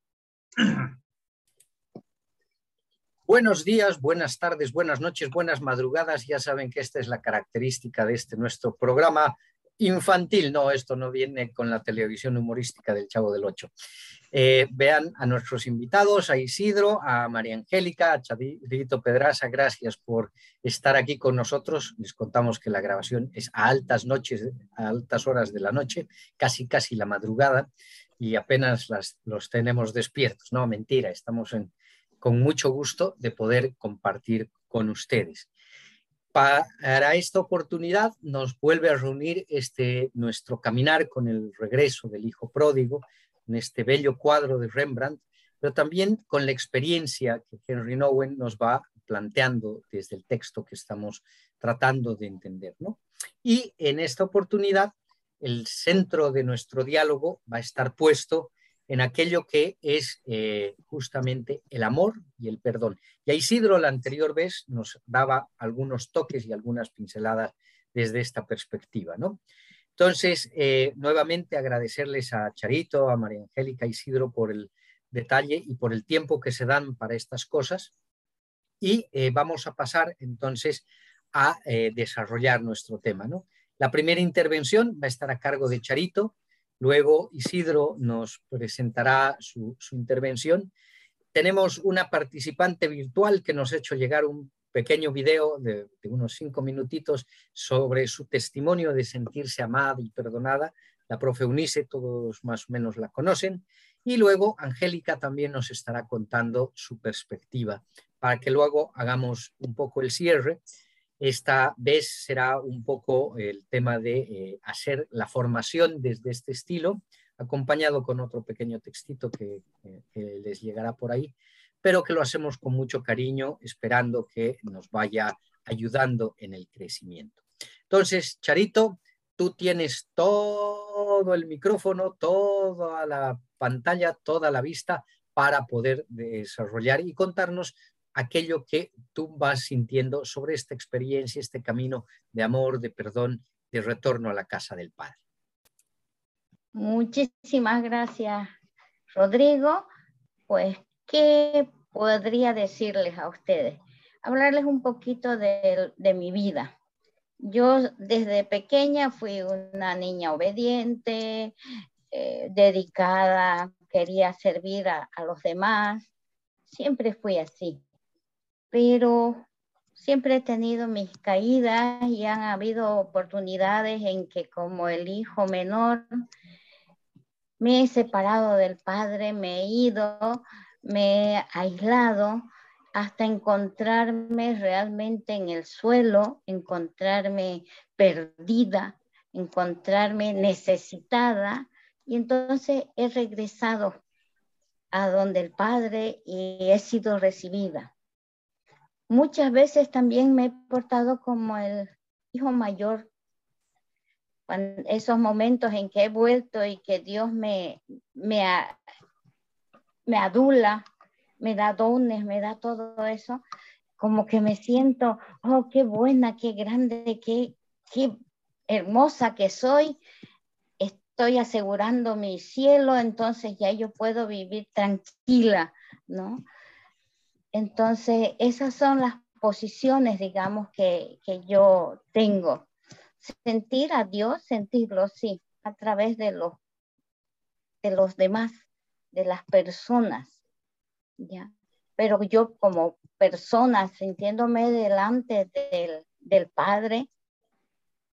Buenos días, buenas tardes, buenas noches, buenas madrugadas. Ya saben que esta es la característica de este nuestro programa Infantil, no, esto no viene con la televisión humorística del Chavo del Ocho. Eh, vean a nuestros invitados, a Isidro, a María Angélica, a Chadito Pedraza, gracias por estar aquí con nosotros. Les contamos que la grabación es a altas noches, a altas horas de la noche, casi casi la madrugada, y apenas las, los tenemos despiertos. No, mentira, estamos con mucho gusto de poder compartir con ustedes. Para esta oportunidad nos vuelve a reunir este, nuestro caminar con el regreso del Hijo Pródigo, en este bello cuadro de Rembrandt, pero también con la experiencia que Henry Nowen nos va planteando desde el texto que estamos tratando de entender. Y en esta oportunidad, el centro de nuestro diálogo va a estar puesto en aquello que es eh, justamente el amor y el perdón. Y a Isidro la anterior vez nos daba algunos toques y algunas pinceladas desde esta perspectiva, ¿no? Entonces, eh, nuevamente agradecerles a Charito, a María Angélica, Isidro por el detalle y por el tiempo que se dan para estas cosas. Y eh, vamos a pasar entonces a desarrollar nuestro tema, ¿no? La primera intervención va a estar a cargo de Charito, Luego Isidro nos presentará su, intervención. Tenemos una participante virtual que nos ha hecho llegar un pequeño video de, unos cinco minutitos sobre su testimonio de sentirse amada y perdonada. La profe Unice, todos más o menos la conocen. Y luego Angélica también nos estará contando su perspectiva para que luego hagamos un poco el cierre esta vez será un poco el tema de eh, hacer la formación desde este estilo, acompañado con otro pequeño textito que, les llegará por ahí, pero que lo hacemos con mucho cariño, esperando que nos vaya ayudando en el crecimiento. Entonces, Charito, tú tienes todo el micrófono, toda la pantalla, toda la vista para poder desarrollar y contarnos aquello que tú vas sintiendo sobre esta experiencia, este camino de amor, de perdón, de retorno a la casa del Padre. Muchísimas gracias, Rodrigo. Pues, ¿qué podría decirles a ustedes? Hablarles un poquito de, mi vida. Yo desde pequeña fui una niña obediente, eh, dedicada, quería servir a los demás. Siempre fui así pero siempre he tenido mis caídas y han habido oportunidades en que como el hijo menor me he separado del padre, me he ido, me he aislado hasta encontrarme realmente en el suelo, encontrarme perdida, encontrarme necesitada y entonces he regresado a donde el padre y he sido recibida. Muchas veces también me he portado como el hijo mayor. En esos momentos en que he vuelto y que Dios me, me, me adula, me da dones, me da todo eso, como que me siento, oh, qué buena, qué grande, qué, qué hermosa que soy. Estoy asegurando mi cielo, entonces ya yo puedo vivir tranquila, ¿no? Entonces, esas son las posiciones, digamos, que, yo tengo. Sentir a Dios, sentirlo, sí, a través de los, de los demás, de las personas, ¿ya? Pero yo como persona, sintiéndome delante del, del Padre,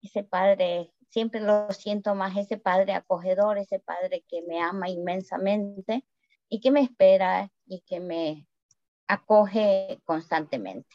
ese Padre, siempre lo siento más, ese Padre acogedor, ese Padre que me ama inmensamente y que me espera y que me acoge constantemente.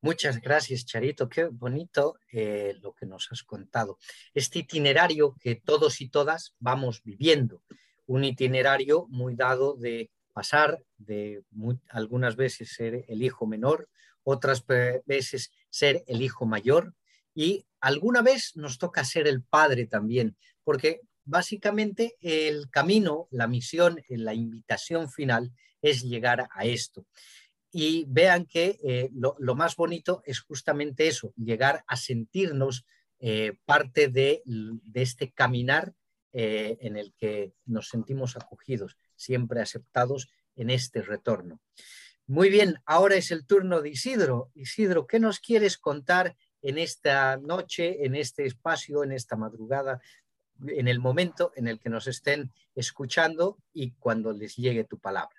Muchas gracias, Charito. Qué bonito eh, lo que nos has contado. Este itinerario que todos y todas vamos viviendo, un itinerario muy dado de pasar de algunas veces ser el hijo menor, otras veces ser el hijo mayor y alguna vez nos toca ser el padre también, porque básicamente el camino, la misión, la invitación final es llegar a esto. Y vean que eh, lo, más bonito es justamente eso, llegar a sentirnos eh, parte de, este caminar eh, en el que nos sentimos acogidos, siempre aceptados en este retorno. Muy bien, ahora es el turno de Isidro. Isidro, ¿qué nos quieres contar en esta noche, en este espacio, en esta madrugada, en el momento en el que nos estén escuchando y cuando les llegue tu palabra.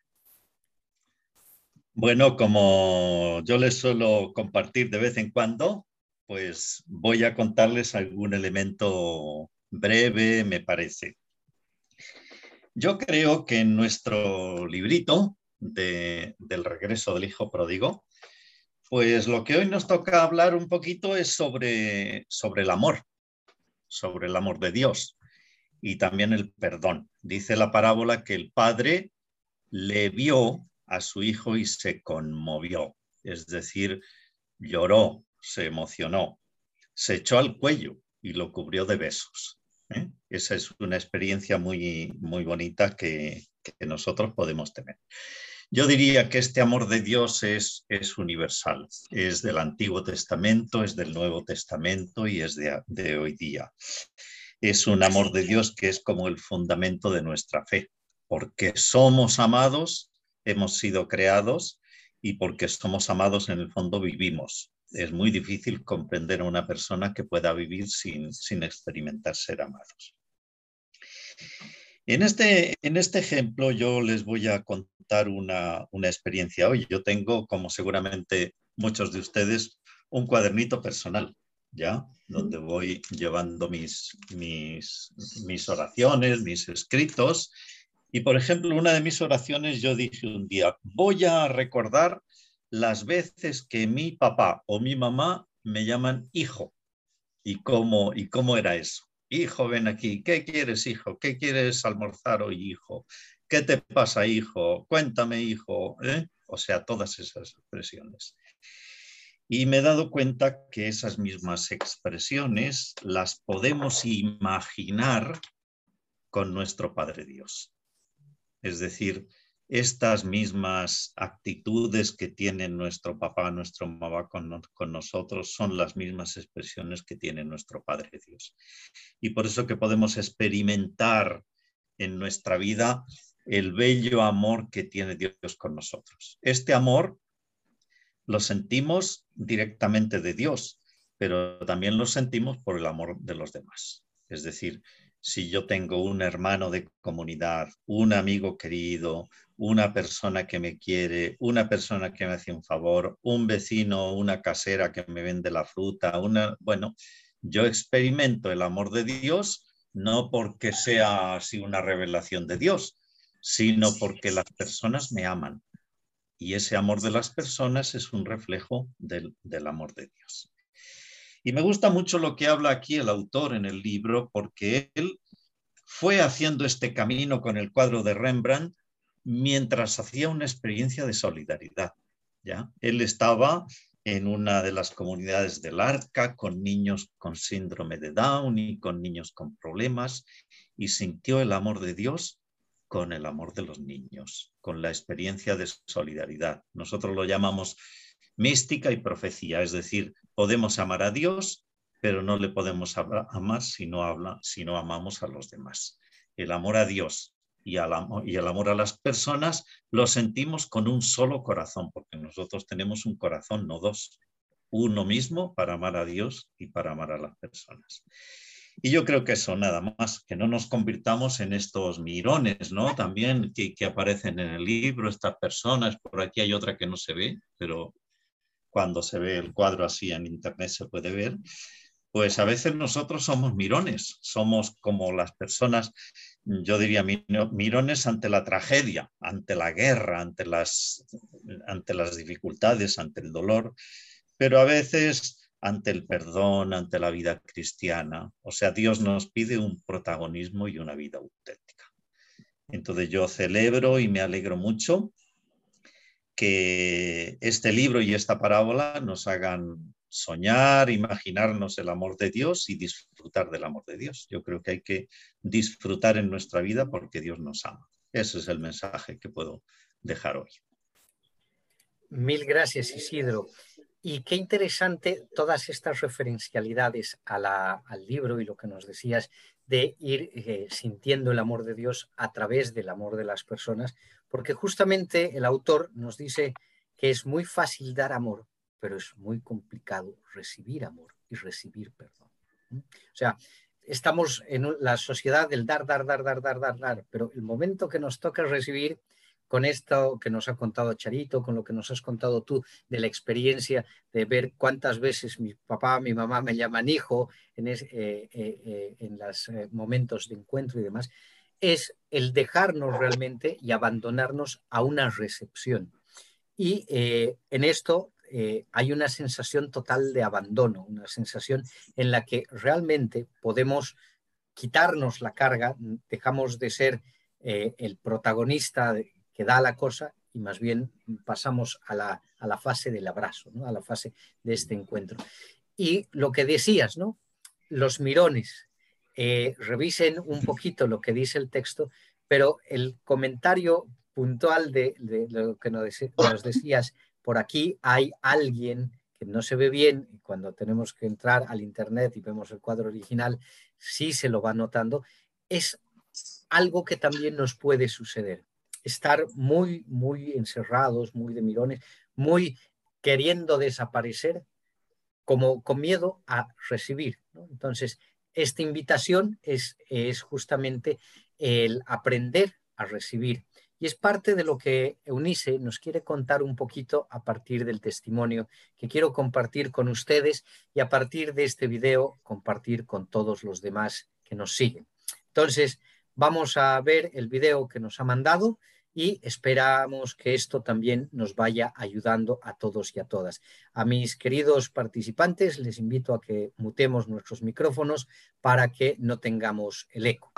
Bueno, como yo les suelo compartir de vez en cuando, pues voy a contarles algún elemento breve, me parece. Yo creo que en nuestro librito del regreso del hijo pródigo, pues lo que hoy nos toca hablar un poquito es sobre, sobre el amor, sobre el amor de Dios y también el perdón. Dice la parábola que el padre le vio a su hijo y se conmovió, es decir, lloró, se emocionó, se echó al cuello y lo cubrió de besos. ¿eh? Esa es una experiencia muy, muy bonita que, que nosotros podemos tener. Yo diría que este amor de Dios es, es universal, es del Antiguo Testamento, es del Nuevo Testamento y es de, de hoy día. Es un amor de Dios que es como el fundamento de nuestra fe, porque somos amados, hemos sido creados y porque somos amados en el fondo vivimos. Es muy difícil comprender a una persona que pueda vivir sin, sin experimentar ser amados. En este, en este ejemplo yo les voy a contar una, una, experiencia hoy. Yo tengo, como seguramente muchos de ustedes, un cuadernito personal, ¿ya? Donde voy llevando mis, mis, mis oraciones, mis escritos. Y, por ejemplo, una de mis oraciones yo dije un día, voy a recordar las veces que mi papá o mi mamá me llaman hijo. ¿Y cómo, y cómo era eso? Hijo, ven aquí. ¿Qué quieres, hijo? ¿Qué quieres almorzar hoy, hijo? ¿Qué te pasa, hijo? Cuéntame, hijo. ¿eh? O sea, todas esas expresiones. Y me he dado cuenta que esas mismas expresiones las podemos imaginar con nuestro Padre Dios. Es decir, estas mismas actitudes que tiene nuestro papá, nuestro mamá con, nosotros son las mismas expresiones que tiene nuestro Padre Dios. Y por eso que podemos experimentar en nuestra vida el bello amor que tiene Dios con nosotros. Este amor lo sentimos directamente de Dios, pero también lo sentimos por el amor de los demás. Es decir, si yo tengo un hermano de comunidad, un amigo querido, una persona que me quiere, una persona que me hace un favor, un vecino, una casera que me vende la fruta, una, bueno, yo experimento el amor de Dios no porque sea así una revelación de Dios, sino porque las personas me aman. Y ese amor de las personas es un reflejo del, del amor de Dios. Y me gusta mucho lo que habla aquí el autor en el libro, porque él fue haciendo este camino con el cuadro de Rembrandt mientras hacía una experiencia de solidaridad. ¿ya? Él estaba en una de las comunidades del Arca con niños con síndrome de Down y con niños con problemas y sintió el amor de Dios con el amor de los niños, con la experiencia de solidaridad. Nosotros lo llamamos mística y profecía, es decir, podemos amar a Dios, pero no le podemos amar si no, habla, si no amamos a los demás. El amor a Dios y, al, y el amor a las personas lo sentimos con un solo corazón, porque nosotros tenemos un corazón, no dos, uno mismo para amar a Dios y para amar a las personas. Y yo creo que eso, nada más, que no nos convirtamos en estos mirones, ¿no? También que, aparecen en el libro, estas personas, por aquí hay otra que no se ve, pero cuando se ve el cuadro así en internet se puede ver, pues a veces nosotros somos mirones, somos como las personas, yo diría mirones ante la tragedia, ante la guerra, ante las, ante las dificultades, ante el dolor, pero a veces ante el perdón, ante la vida cristiana. O sea, Dios nos pide un protagonismo y una vida auténtica. Entonces yo celebro y me alegro mucho que este libro y esta parábola nos hagan soñar, imaginarnos el amor de Dios y disfrutar del amor de Dios. Yo creo que hay que disfrutar en nuestra vida porque Dios nos ama. Ese es el mensaje que puedo dejar hoy. Mil gracias, Isidro. Y qué interesante todas estas referencialidades a la, al libro y lo que nos decías de ir eh, sintiendo el amor de Dios a través del amor de las personas, porque justamente el autor nos dice que es muy fácil dar amor, pero es muy complicado recibir amor. y recibir perdón. O sea, estamos en la sociedad del dar, dar, dar, dar, dar, dar, dar, pero el momento que nos toca recibir, con esto que nos ha contado Charito, con lo que nos has contado tú de la experiencia de ver cuántas veces mi papá, mi mamá me llaman hijo en, eh, eh, eh, en los momentos de encuentro y demás, es el dejarnos realmente y abandonarnos a una recepción. Y en esto hay una sensación total de abandono, una sensación en la que realmente podemos quitarnos la carga, dejamos de ser el protagonista que da la cosa y más bien pasamos a la, fase del abrazo, a la fase de este encuentro. Y lo que decías, ¿no? los mirones, eh, revisen un poquito lo que dice el texto, pero el comentario puntual de, lo que nos, decías, por aquí hay alguien que no se ve bien cuando tenemos que entrar al internet y vemos el cuadro original, sí se lo va notando, es algo que también nos puede suceder estar muy, muy encerrados, muy de mirones, muy queriendo desaparecer, como con miedo a recibir. Entonces, esta invitación es, justamente el aprender a recibir. Y es parte de lo que Eunice nos quiere contar un poquito a partir del testimonio que quiero compartir con ustedes y a partir de este video compartir con todos los demás que nos siguen. Entonces, vamos a ver el video que nos ha mandado y esperamos que esto también nos vaya ayudando a todos y a todas. A mis queridos participantes les invito a que mutemos nuestros micrófonos para que no tengamos el eco.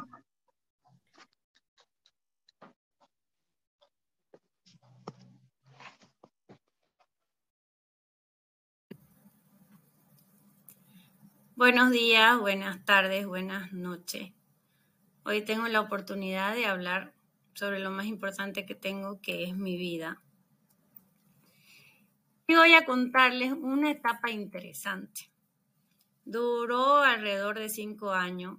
Buenos días, buenas tardes, buenas noches. Hoy tengo la oportunidad de hablar sobre lo más importante que tengo, que es mi vida. Y voy a contarles una etapa interesante. Duró alrededor de cinco años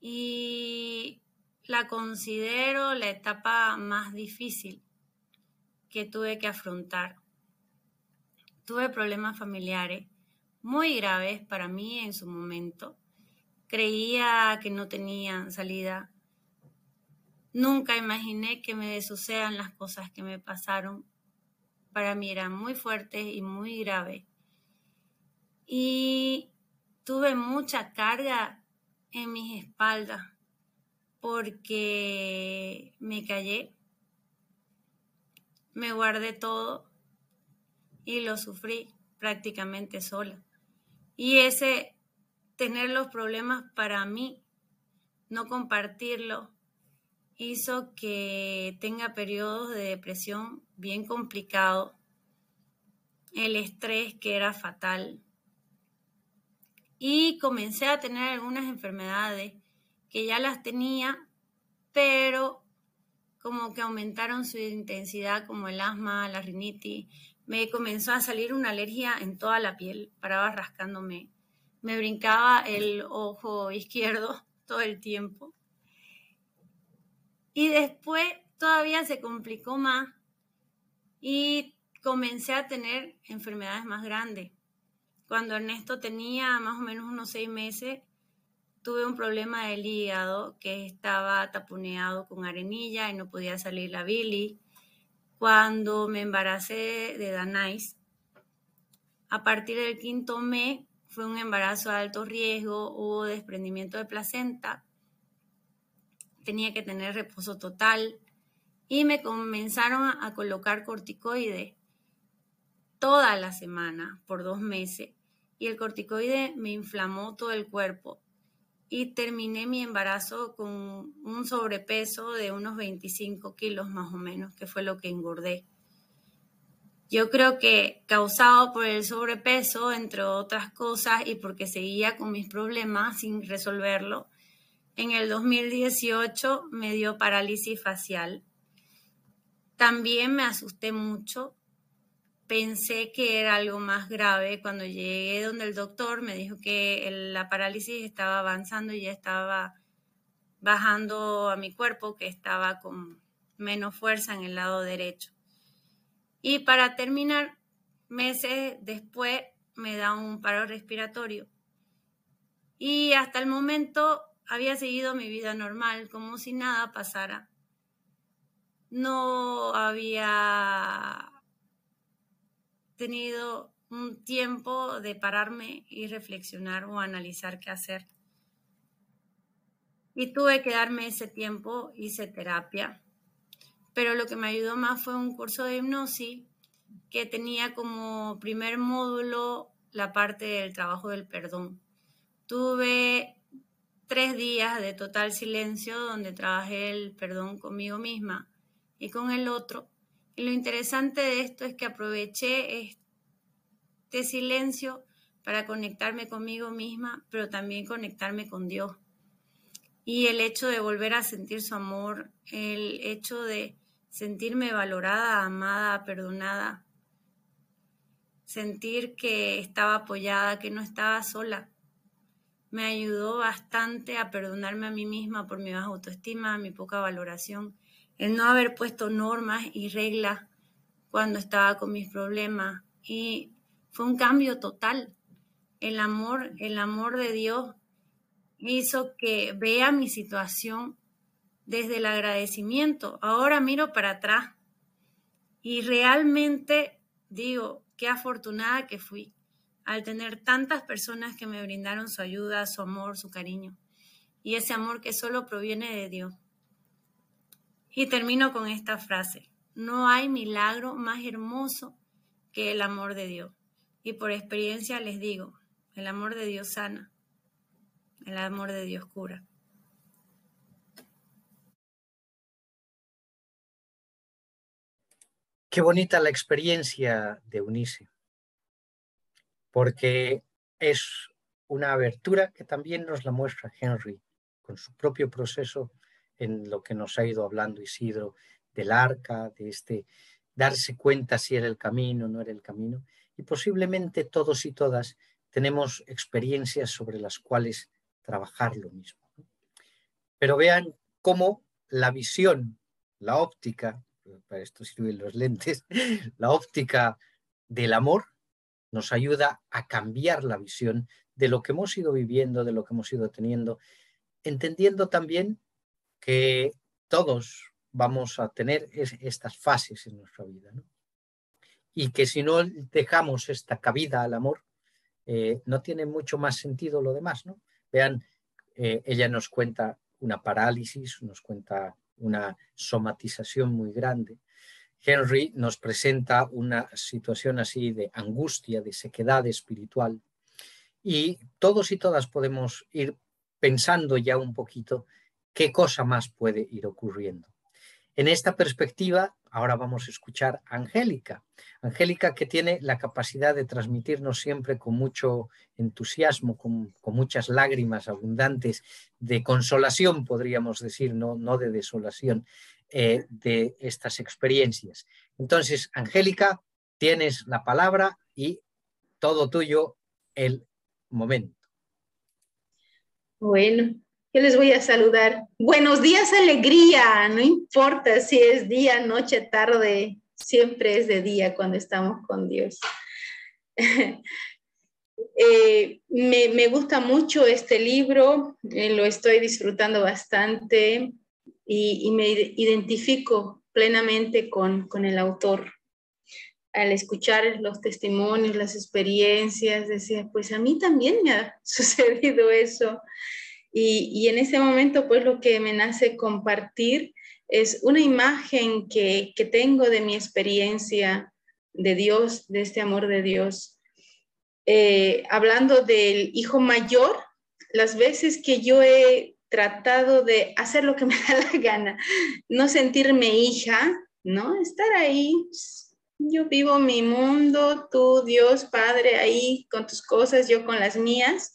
y la considero la etapa más difícil que tuve que afrontar. Tuve problemas familiares muy graves para mí en su momento. Creía que no tenían salida Nunca imaginé que me sucedan las cosas que me pasaron. Para mí eran muy fuertes y muy graves. Y tuve mucha carga en mis espaldas porque me callé, me guardé todo y lo sufrí prácticamente sola. Y ese tener los problemas para mí, no compartirlo, hizo que tenga periodos de depresión bien complicados, el estrés que era fatal. Y comencé a tener algunas enfermedades que ya las tenía, pero como que aumentaron su intensidad como el asma, la rinitis, me comenzó a salir una alergia en toda la piel, paraba rascándome, me brincaba el ojo izquierdo todo el tiempo y después todavía se complicó más y comencé a tener enfermedades más grandes. Cuando Ernesto tenía más o menos unos seis meses, tuve un problema del hígado que estaba taponeado con arenilla y no podía salir la bilis. Cuando me embaracé de Danais, a partir del quinto mes fue un embarazo alto riesgo, hubo desprendimiento de placenta tenía que tener reposo total y me comenzaron a, colocar corticoide toda la semana por dos meses y el corticoide me inflamó todo el cuerpo y terminé mi embarazo con un sobrepeso de unos 25 kilos más o menos, que fue lo que engordé. Yo creo que causado por el sobrepeso, entre otras cosas, y porque seguía con mis problemas sin resolverlo, en el 2018 me dio parálisis facial. También me asusté mucho. Pensé que era algo más grave. Cuando llegué donde el doctor me dijo que la parálisis estaba avanzando y ya estaba bajando a mi cuerpo, que estaba con menos fuerza en el lado derecho. Y para terminar, meses después me da un paro respiratorio. Y hasta el momento había seguido mi vida normal, como si nada pasara. No había tenido un tiempo de pararme y reflexionar o analizar qué hacer. Y tuve que darme ese tiempo, hice terapia. Pero lo que me ayudó más fue un curso de hipnosis que tenía como primer módulo la parte del trabajo del perdón. Tuve tres días de total silencio donde trabajé el perdón conmigo misma y con el otro. Y lo interesante de esto es que aproveché este silencio para conectarme conmigo misma, pero también conectarme con Dios. Y el hecho de volver a sentir su amor, el hecho de sentirme valorada, amada, perdonada, sentir que estaba apoyada, que no estaba sola, me ayudó bastante a perdonarme a mí misma por mi baja autoestima, mi poca valoración, el no haber puesto normas y reglas cuando estaba con mis problemas. Y fue un cambio total. El amor, el amor de Dios hizo que vea mi situación desde el agradecimiento. Ahora miro para atrás y realmente digo, qué afortunada que fui al tener tantas personas que me brindaron su ayuda, su amor, su cariño, y ese amor que solo proviene de Dios. Y termino con esta frase, no hay milagro más hermoso que el amor de Dios. Y por experiencia les digo, el amor de Dios sana, el amor de Dios cura. Qué bonita la experiencia de Unice porque es una abertura que también nos la muestra Henry con su propio proceso en lo que nos ha ido hablando Isidro del arca, de este darse cuenta si era el camino, o no era el camino, y posiblemente todos y todas tenemos experiencias sobre las cuales trabajar lo mismo. Pero vean cómo la visión, la óptica, para esto sirven los lentes, la óptica del amor nos ayuda a cambiar la visión de lo que hemos ido viviendo, de lo que hemos ido teniendo, entendiendo también que todos vamos a tener estas fases en nuestra vida. Y que si no dejamos esta cabida al amor, eh, no tiene mucho más sentido lo demás. ¿no? Vean, eh, ella nos cuenta una parálisis, nos cuenta una somatización muy grande, Henry nos presenta una situación así de angustia, de sequedad espiritual, y todos y todas podemos ir pensando ya un poquito qué cosa más puede ir ocurriendo. En esta perspectiva, ahora vamos a escuchar a Angélica. Angélica que tiene la capacidad de transmitirnos siempre con mucho entusiasmo, con, muchas lágrimas abundantes de consolación, podríamos decir, no, no de desolación, eh, de estas experiencias. Entonces, Angélica, tienes la palabra y todo tuyo el momento. Bueno, yo les voy a saludar. Buenos días, alegría. No importa si es día, noche, tarde, siempre es de día cuando estamos con Dios. Eh, me, gusta mucho este libro, eh, lo estoy disfrutando bastante y, me identifico plenamente con, con, el autor. Al escuchar los testimonios, las experiencias, decía, pues a mí también me ha sucedido eso. Y, y en ese momento, pues lo que me nace compartir es una imagen que, que tengo de mi experiencia de Dios, de este amor de Dios. Eh, hablando del hijo mayor, las veces que yo he tratado de hacer lo que me da la gana, no sentirme hija, ¿no? Estar ahí, yo vivo mi mundo, tú, Dios, Padre, ahí con tus cosas, yo con las mías.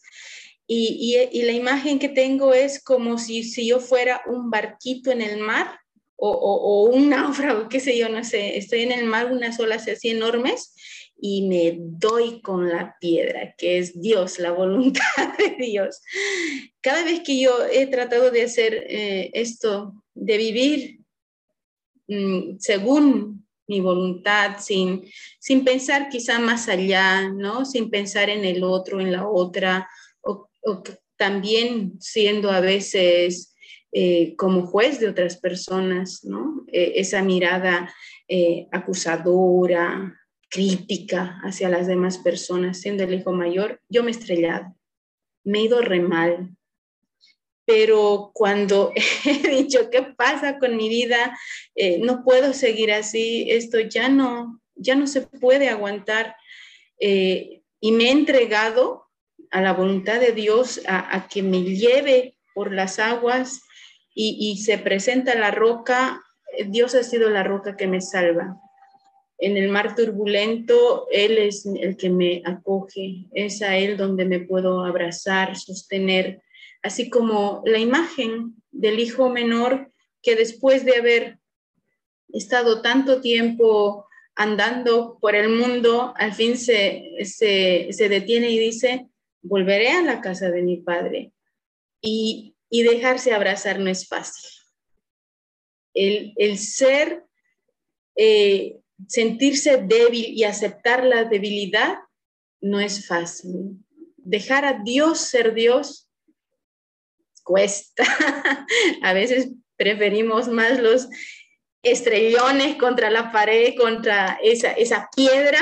Y, y, la imagen que tengo es como si, si yo fuera un barquito en el mar o, o, o un náufrago, qué sé yo, no sé, estoy en el mar, unas olas así enormes y me doy con la piedra, que es Dios, la voluntad de Dios. Cada vez que yo he tratado de hacer eh, esto, de vivir mm, según mi voluntad, sin, sin pensar quizá más allá, ¿no? Sin pensar en el otro, en la otra, o, también siendo a veces eh, como juez de otras personas, ¿no? Eh, esa mirada eh, acusadora, crítica hacia las demás personas, siendo el hijo mayor, yo me he estrellado, me he ido re mal, pero cuando he dicho, ¿qué pasa con mi vida? Eh, no puedo seguir así, esto ya no, ya no se puede aguantar. Eh, y me he entregado a la voluntad de Dios a, que me lleve por las aguas y, y, se presenta la roca, Dios ha sido la roca que me salva. En el mar turbulento, Él es el que me acoge, es a Él donde me puedo abrazar, sostener, así como la imagen del hijo menor que después de haber estado tanto tiempo andando por el mundo, al fin se, se, detiene y dice, volveré a la casa de mi padre. Y, dejarse abrazar no es fácil. El, ser, eh, sentirse débil y aceptar la debilidad no es fácil. Dejar a Dios ser Dios cuesta. a veces preferimos más los estrellones contra la pared, contra esa, esa piedra,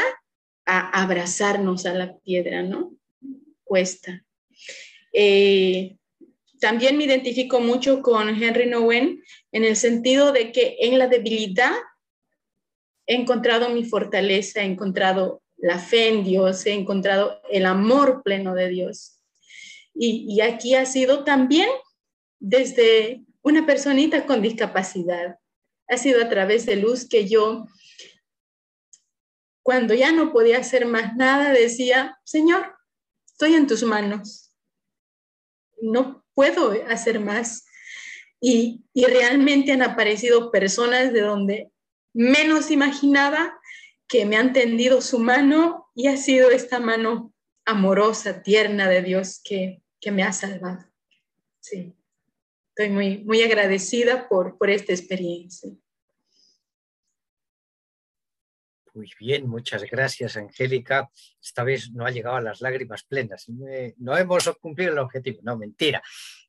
a abrazarnos a la piedra, ¿no? Cuesta. Eh, también me identifico mucho con Henry Nowen en el sentido de que en la debilidad he encontrado mi fortaleza, he encontrado la fe en Dios, he encontrado el amor pleno de Dios. Y, aquí ha sido también desde una personita con discapacidad. Ha sido a través de luz que yo, cuando ya no podía hacer más nada, decía, Señor, estoy en tus manos. No puedo hacer más. Y, y realmente han aparecido personas de donde menos imaginaba que me han tendido su mano y ha sido esta mano amorosa, tierna de Dios que, que me ha salvado. Sí, estoy muy, muy agradecida por, por esta experiencia. Muy bien, muchas gracias, Angélica. Esta vez no ha llegado a las lágrimas plenas. No hemos cumplido el objetivo, no, mentira.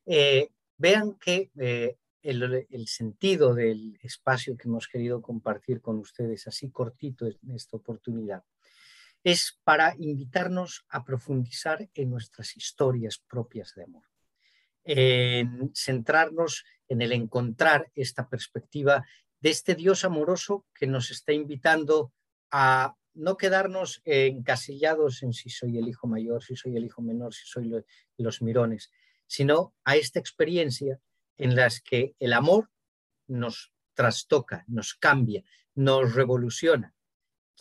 Eh, vean que eh, el, sentido del espacio que hemos querido compartir con ustedes, así cortito en esta oportunidad, es para invitarnos a profundizar en nuestras historias propias de amor, en centrarnos en el encontrar esta perspectiva de este Dios amoroso que nos está invitando a no quedarnos encasillados en si soy el hijo mayor, si soy el hijo menor, si soy los mirones, sino a esta experiencia en las que el amor nos trastoca, nos cambia, nos revoluciona,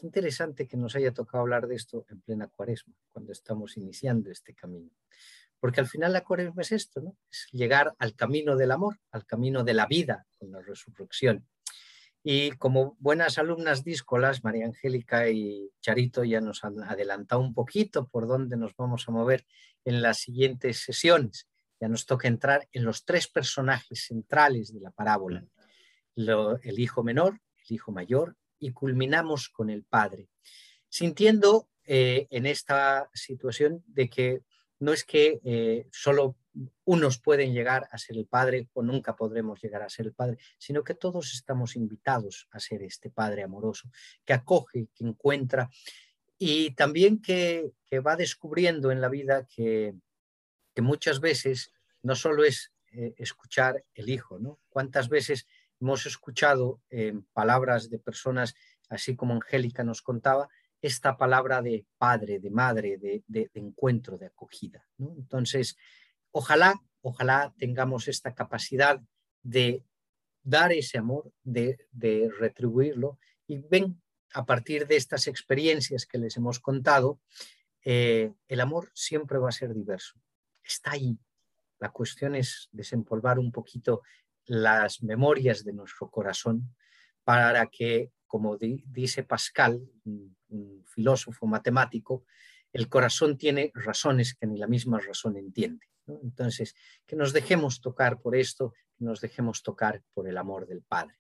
interesante que nos haya tocado hablar de esto en plena cuaresma, cuando estamos iniciando este camino. Porque al final la cuaresma es esto, ¿no? Es llegar al camino del amor, al camino de la vida con la resurrección. Y como buenas alumnas díscolas, María Angélica y Charito ya nos han adelantado un poquito por dónde nos vamos a mover en las siguientes sesiones. Ya nos toca entrar en los tres personajes centrales de la parábola. el hijo menor, el hijo mayor y culminamos con el Padre, sintiendo eh, en esta situación de que no es que eh, solo unos pueden llegar a ser el Padre o nunca podremos llegar a ser el Padre, sino que todos estamos invitados a ser este Padre amoroso, que acoge, que encuentra y también que, va descubriendo en la vida que, muchas veces no solo es eh, escuchar el Hijo, ¿no? ¿Cuántas veces hemos escuchado en palabras de personas, así como Angélica nos contaba, esta palabra de padre, de madre, de, encuentro, de acogida. Entonces, ojalá, ojalá tengamos esta capacidad de dar ese amor, de, retribuirlo. Y ven, a partir de estas experiencias que les hemos contado, eh, el amor siempre va a ser diverso. Está ahí. La cuestión es desempolvar un poquito las memorias de nuestro corazón para que, como dice Pascal, un, filósofo matemático, el corazón tiene razones que ni la misma razón entiende. Entonces, que nos dejemos tocar por esto, que nos dejemos tocar por el amor del Padre.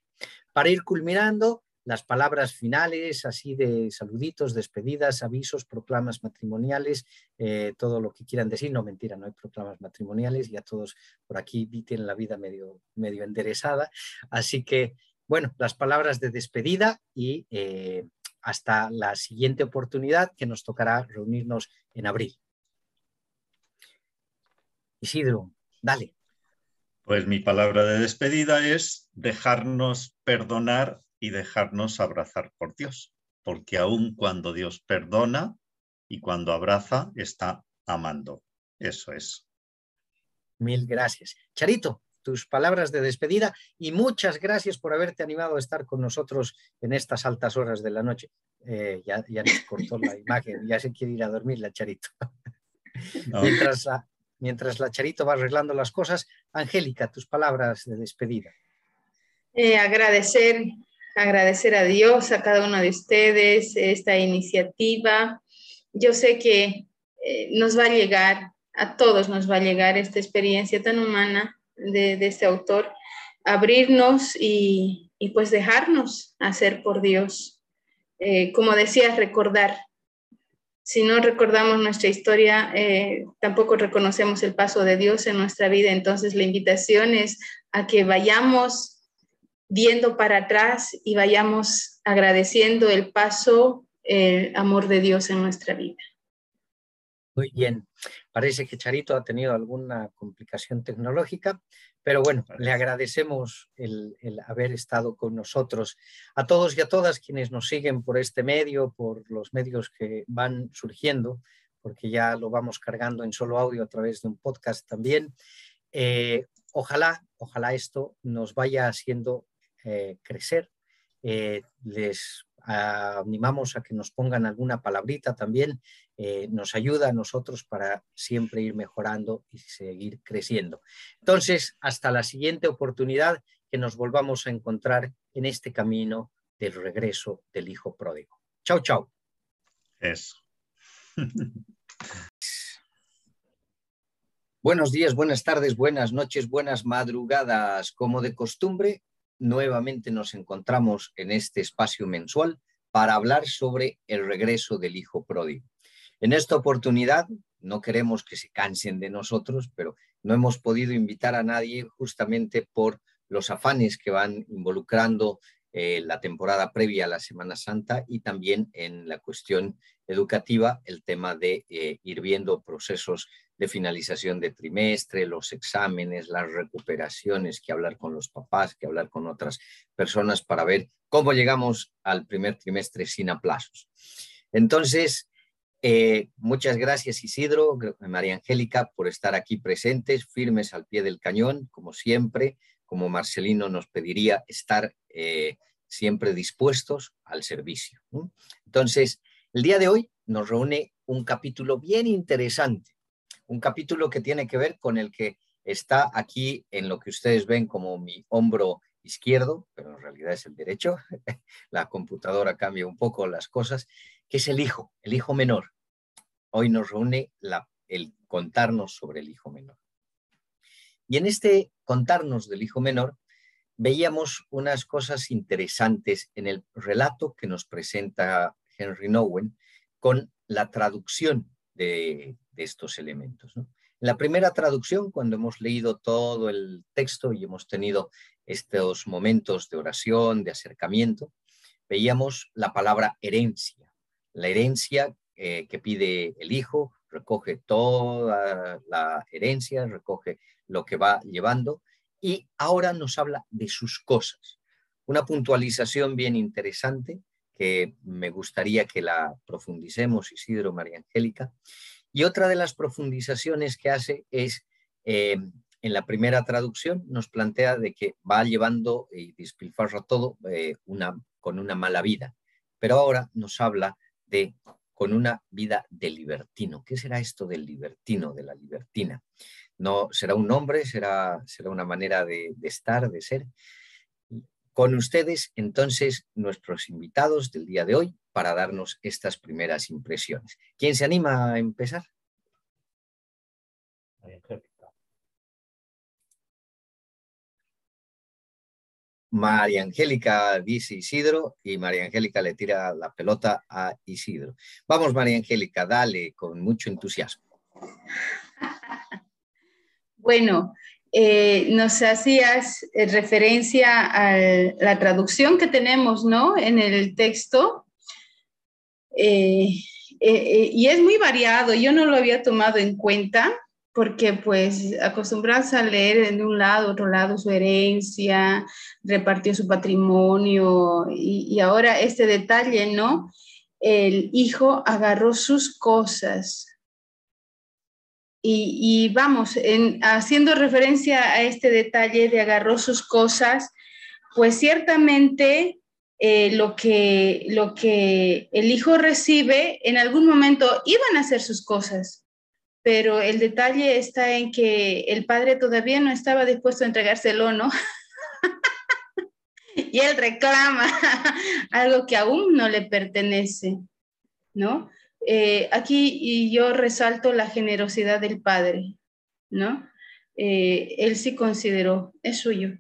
Para ir culminando, las palabras finales, así de saluditos, despedidas, avisos, proclamas matrimoniales, eh, todo lo que quieran decir. No, mentira, no hay proclamas matrimoniales, ya todos por aquí tienen la vida medio, medio enderezada. Así que, bueno, las palabras de despedida y eh, hasta la siguiente oportunidad que nos tocará reunirnos en abril. Isidro, dale. Pues mi palabra de despedida es dejarnos perdonar y dejarnos abrazar por Dios, porque aun cuando Dios perdona y cuando abraza, está amando. Eso es. Mil gracias. Charito, tus palabras de despedida y muchas gracias por haberte animado a estar con nosotros en estas altas horas de la noche. Eh, ya, ya, nos cortó la imagen, ya se quiere ir a dormir la Charito. Mientras, la, mientras la Charito va arreglando las cosas, Angélica, tus palabras de despedida. Eh, agradecer, agradecer a Dios, a cada uno de ustedes, esta iniciativa. Yo sé que eh, nos va a llegar, a todos nos va a llegar esta experiencia tan humana de, este autor, abrirnos y, pues dejarnos hacer por Dios. Eh, como decías, recordar. Si no recordamos nuestra historia, eh, tampoco reconocemos el paso de Dios en nuestra vida. Entonces la invitación es a que vayamos viendo para atrás y vayamos agradeciendo el paso, el amor de Dios en nuestra vida. Muy bien. Parece que Charito ha tenido alguna complicación tecnológica, pero bueno, le agradecemos el, haber estado con nosotros. A todos y a todas quienes nos siguen por este medio, por los medios que van surgiendo, porque ya lo vamos cargando en solo audio a través de un podcast también. Eh, ojalá, ojalá esto nos vaya haciendo eh, crecer. Eh, les animamos a que nos pongan alguna palabrita también, eh, nos ayuda a nosotros para siempre ir mejorando y seguir creciendo. Entonces, hasta la siguiente oportunidad que nos volvamos a encontrar en este camino del regreso del Hijo Pródigo. Chao, chao. Eso. Buenos días, buenas tardes, buenas noches, buenas madrugadas. Como de costumbre, nuevamente nos encontramos en este espacio mensual para hablar sobre el regreso del Hijo Pródigo. En esta oportunidad, no queremos que se cansen de nosotros, pero no hemos podido invitar a nadie justamente por los afanes que van involucrando eh, la temporada previa a la Semana Santa y también en la cuestión educativa, el tema de eh, ir viendo procesos de finalización de trimestre, los exámenes, las recuperaciones, que hablar con los papás, que hablar con otras personas para ver cómo llegamos al primer trimestre sin aplazos. Entonces, eh, muchas gracias Isidro, María Angélica, por estar aquí presentes, firmes al pie del cañón, como siempre, como Marcelino nos pediría, estar eh, siempre dispuestos al servicio. Entonces, el día de hoy nos reúne un capítulo bien interesante un capítulo que tiene que ver con el que está aquí en lo que ustedes ven como mi hombro izquierdo, pero en realidad es el derecho. La computadora cambia un poco las cosas, que es el hijo, el hijo menor. Hoy nos reúne el contarnos sobre el hijo menor. Y en este contarnos del hijo menor, veíamos unas cosas interesantes en el relato que nos presenta Henry Nowen con la traducción de, estos elementos. En la primera traducción, cuando hemos leído todo el texto y hemos tenido estos momentos de oración, de acercamiento, veíamos la palabra herencia. La herencia eh, que pide el hijo recoge toda la herencia, recoge lo que va llevando y ahora nos habla de sus cosas. Una puntualización bien interesante que me gustaría que la profundicemos, Isidro, María Angélica, y otra de las profundizaciones que hace es, eh, en la primera traducción, nos plantea de que va llevando y despilfarra todo eh, con una mala vida. Pero ahora nos habla de con una vida de libertino. ¿Qué será esto del libertino, de la libertina? No será un nombre, será, será una manera de estar, de ser. Con ustedes, entonces, nuestros invitados del día de hoy, para darnos estas primeras impresiones. ¿Quién se anima a empezar? María Angélica dice Isidro y María Angélica le tira la pelota a Isidro. Vamos, María Angélica, dale con mucho entusiasmo. Bueno, eh, nos hacías eh, referencia a la traducción que tenemos, ¿no? En el texto. Eh, y es muy variado, yo no lo había tomado en cuenta porque pues acostumbrados a leer de un lado, otro lado su herencia, repartió su patrimonio y, y ahora este detalle, ¿no? El hijo agarró sus cosas, y, vamos, en, haciendo referencia a este detalle de agarró sus cosas, pues ciertamente eh, lo, que, lo que el hijo recibe en algún momento iban a ser sus cosas, pero el detalle está en que el padre todavía no estaba dispuesto a entregárselo, ¿no? y él reclama algo que aún no le pertenece, ¿no? Eh, aquí yo resalto la generosidad del padre, ¿no? Eh, él sí consideró, es suyo.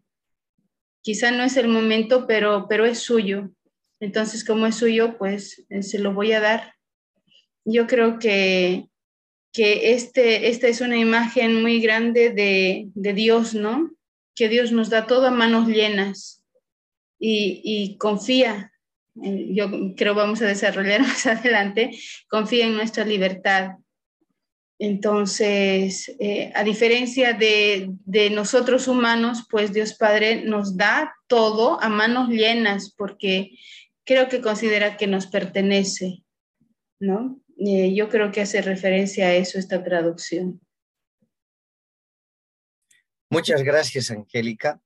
Quizá no es el momento, pero, pero es suyo. Entonces, como es suyo, pues eh, se lo voy a dar. Yo creo que, que este, esta es una imagen muy grande de, de Dios, ¿no? Que Dios nos da todo a manos llenas y, y confía yo creo vamos a desarrollar más adelante, confía en nuestra libertad. Entonces, eh, a diferencia de, de, nosotros humanos, pues Dios Padre nos da todo a manos llenas porque creo que considera que nos pertenece, ¿no? Eh, yo creo que hace referencia a eso esta traducción. Muchas gracias, Angélica.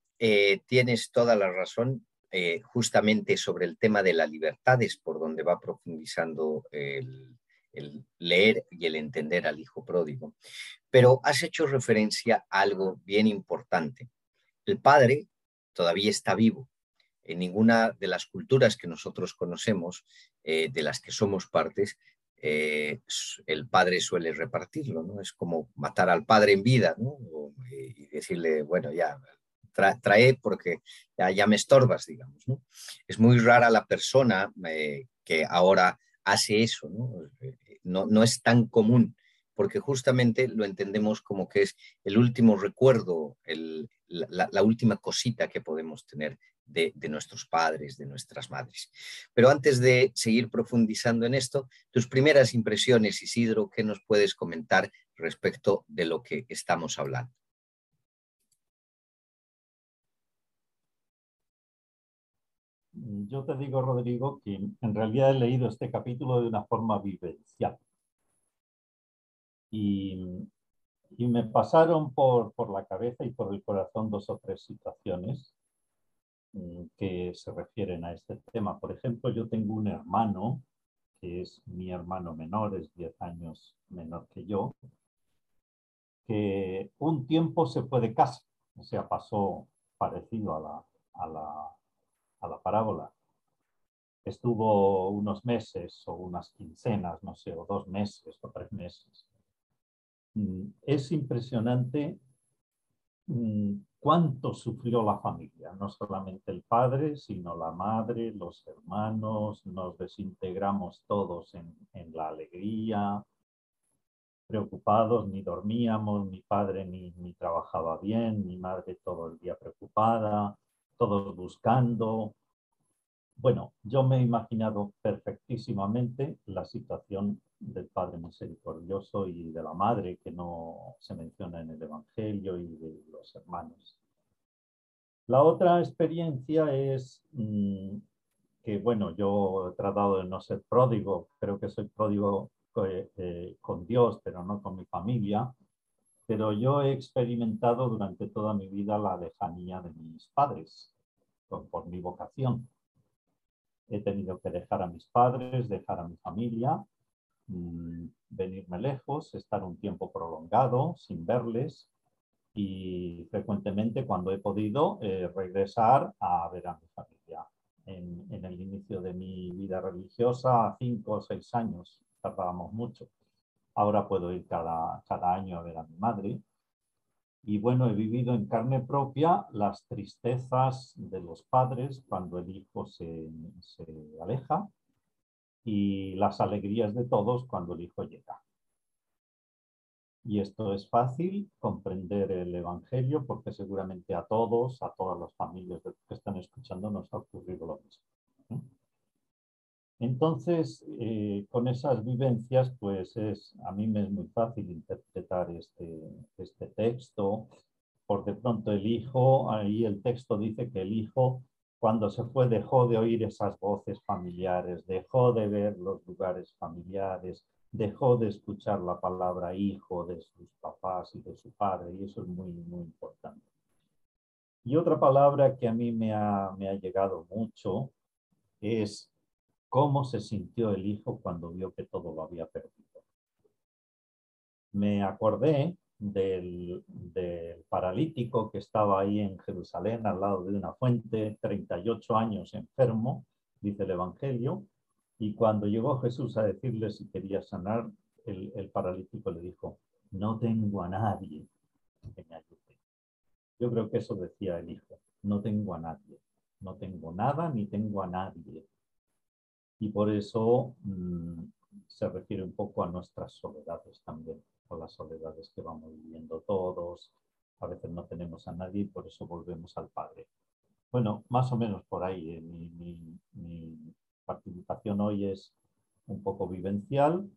tienes toda la razón. Eh, justamente sobre el tema de la libertad es por donde va profundizando el, leer y el entender al hijo pródigo. Pero has hecho referencia a algo bien importante. El padre todavía está vivo. En ninguna de las culturas que nosotros conocemos, eh, de las que somos partes, eh, el padre suele repartirlo, ¿no? Es como matar al padre en vida, y decirle, bueno, ya, trae porque ya, me estorbas, digamos. ¿no? Es muy rara la persona eh, que ahora hace eso, ¿no? ¿no? es tan común porque justamente lo entendemos como que es el último recuerdo, la, última cosita que podemos tener de, nuestros padres, de nuestras madres. Pero antes de seguir profundizando en esto, tus primeras impresiones, Isidro, ¿qué nos puedes comentar respecto de lo que estamos hablando? Yo te digo, Rodrigo, que en realidad he leído este capítulo de una forma vivencial. Y, me pasaron por, la cabeza y por el corazón dos o tres situaciones mm, que se refieren a este tema. Por ejemplo, yo tengo un hermano, que es mi hermano menor, es 10 años menor que yo, que un tiempo se fue de casa, o sea, pasó parecido a la a la parábola. Estuvo unos meses o unas quincenas, no sé, o dos meses o tres meses. Mm, es impresionante mm, cuánto sufrió la familia, no solamente el padre, sino la madre, los hermanos, nos desintegramos todos en, en la alegría, preocupados, ni dormíamos, mi padre ni, ni, trabajaba bien, mi madre todo el día preocupada, todos buscando. Bueno, yo me he imaginado perfectísimamente la situación del Padre Misericordioso y de la Madre que no se menciona en el Evangelio y de los hermanos. La otra experiencia es mm, que, bueno, yo he tratado de no ser pródigo, creo que soy pródigo eh, eh, con Dios, pero no con mi familia, pero yo he experimentado durante toda mi vida la lejanía de mis padres por, mi vocación. He tenido que dejar a mis padres, dejar a mi familia, mm, venirme lejos, estar un tiempo prolongado sin verles y frecuentemente cuando he podido eh, regresar a ver a mi familia. En, en, el inicio de mi vida religiosa, cinco o seis años, tardábamos mucho. Ahora puedo ir cada, cada año a ver a mi madre. Y bueno, he vivido en carne propia las tristezas de los padres cuando el hijo se, se aleja y las alegrías de todos cuando el hijo llega. Y esto es fácil comprender el Evangelio porque seguramente a todos, a todas las familias que están escuchando nos ha ocurrido lo mismo. Entonces, eh, con esas vivencias, pues es, a mí me es muy fácil interpretar este, este texto, por de pronto el hijo, ahí el texto dice que el hijo cuando se fue dejó de oír esas voces familiares, dejó de ver los lugares familiares, dejó de escuchar la palabra hijo de sus papás y de su padre, y eso es muy, muy importante. Y otra palabra que a mí me ha, me ha llegado mucho es cómo se sintió el hijo cuando vio que todo lo había perdido. Me acordé del, paralítico que estaba ahí en Jerusalén al lado de una fuente, 38 años enfermo, dice el Evangelio, y cuando llegó Jesús a decirle si quería sanar, el, el paralítico le dijo, no tengo a nadie que me ayude. Yo creo que eso decía el hijo, no tengo a nadie, no tengo nada ni tengo a nadie y por eso mm, se refiere un poco a nuestras soledades también, a las soledades que vamos viviendo todos. A veces no tenemos a nadie por eso volvemos al Padre. Bueno, más o menos por ahí. Eh, mi participación hoy es un poco vivencial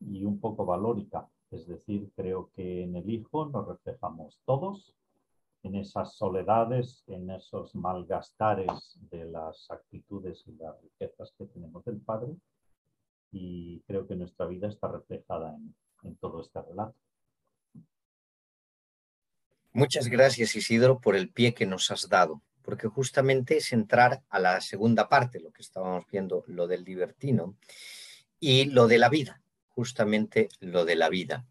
y un poco valórica. Es decir, creo que en el Hijo nos reflejamos todos en esas soledades, en esos malgastares de las actitudes y las riquezas que tenemos del Padre. Y creo que nuestra vida está reflejada en, todo este relato. Muchas gracias Isidro por el pie que nos has dado, porque justamente es entrar a la segunda parte, lo que estábamos viendo, lo del libertino y lo de la vida, justamente lo de la vida.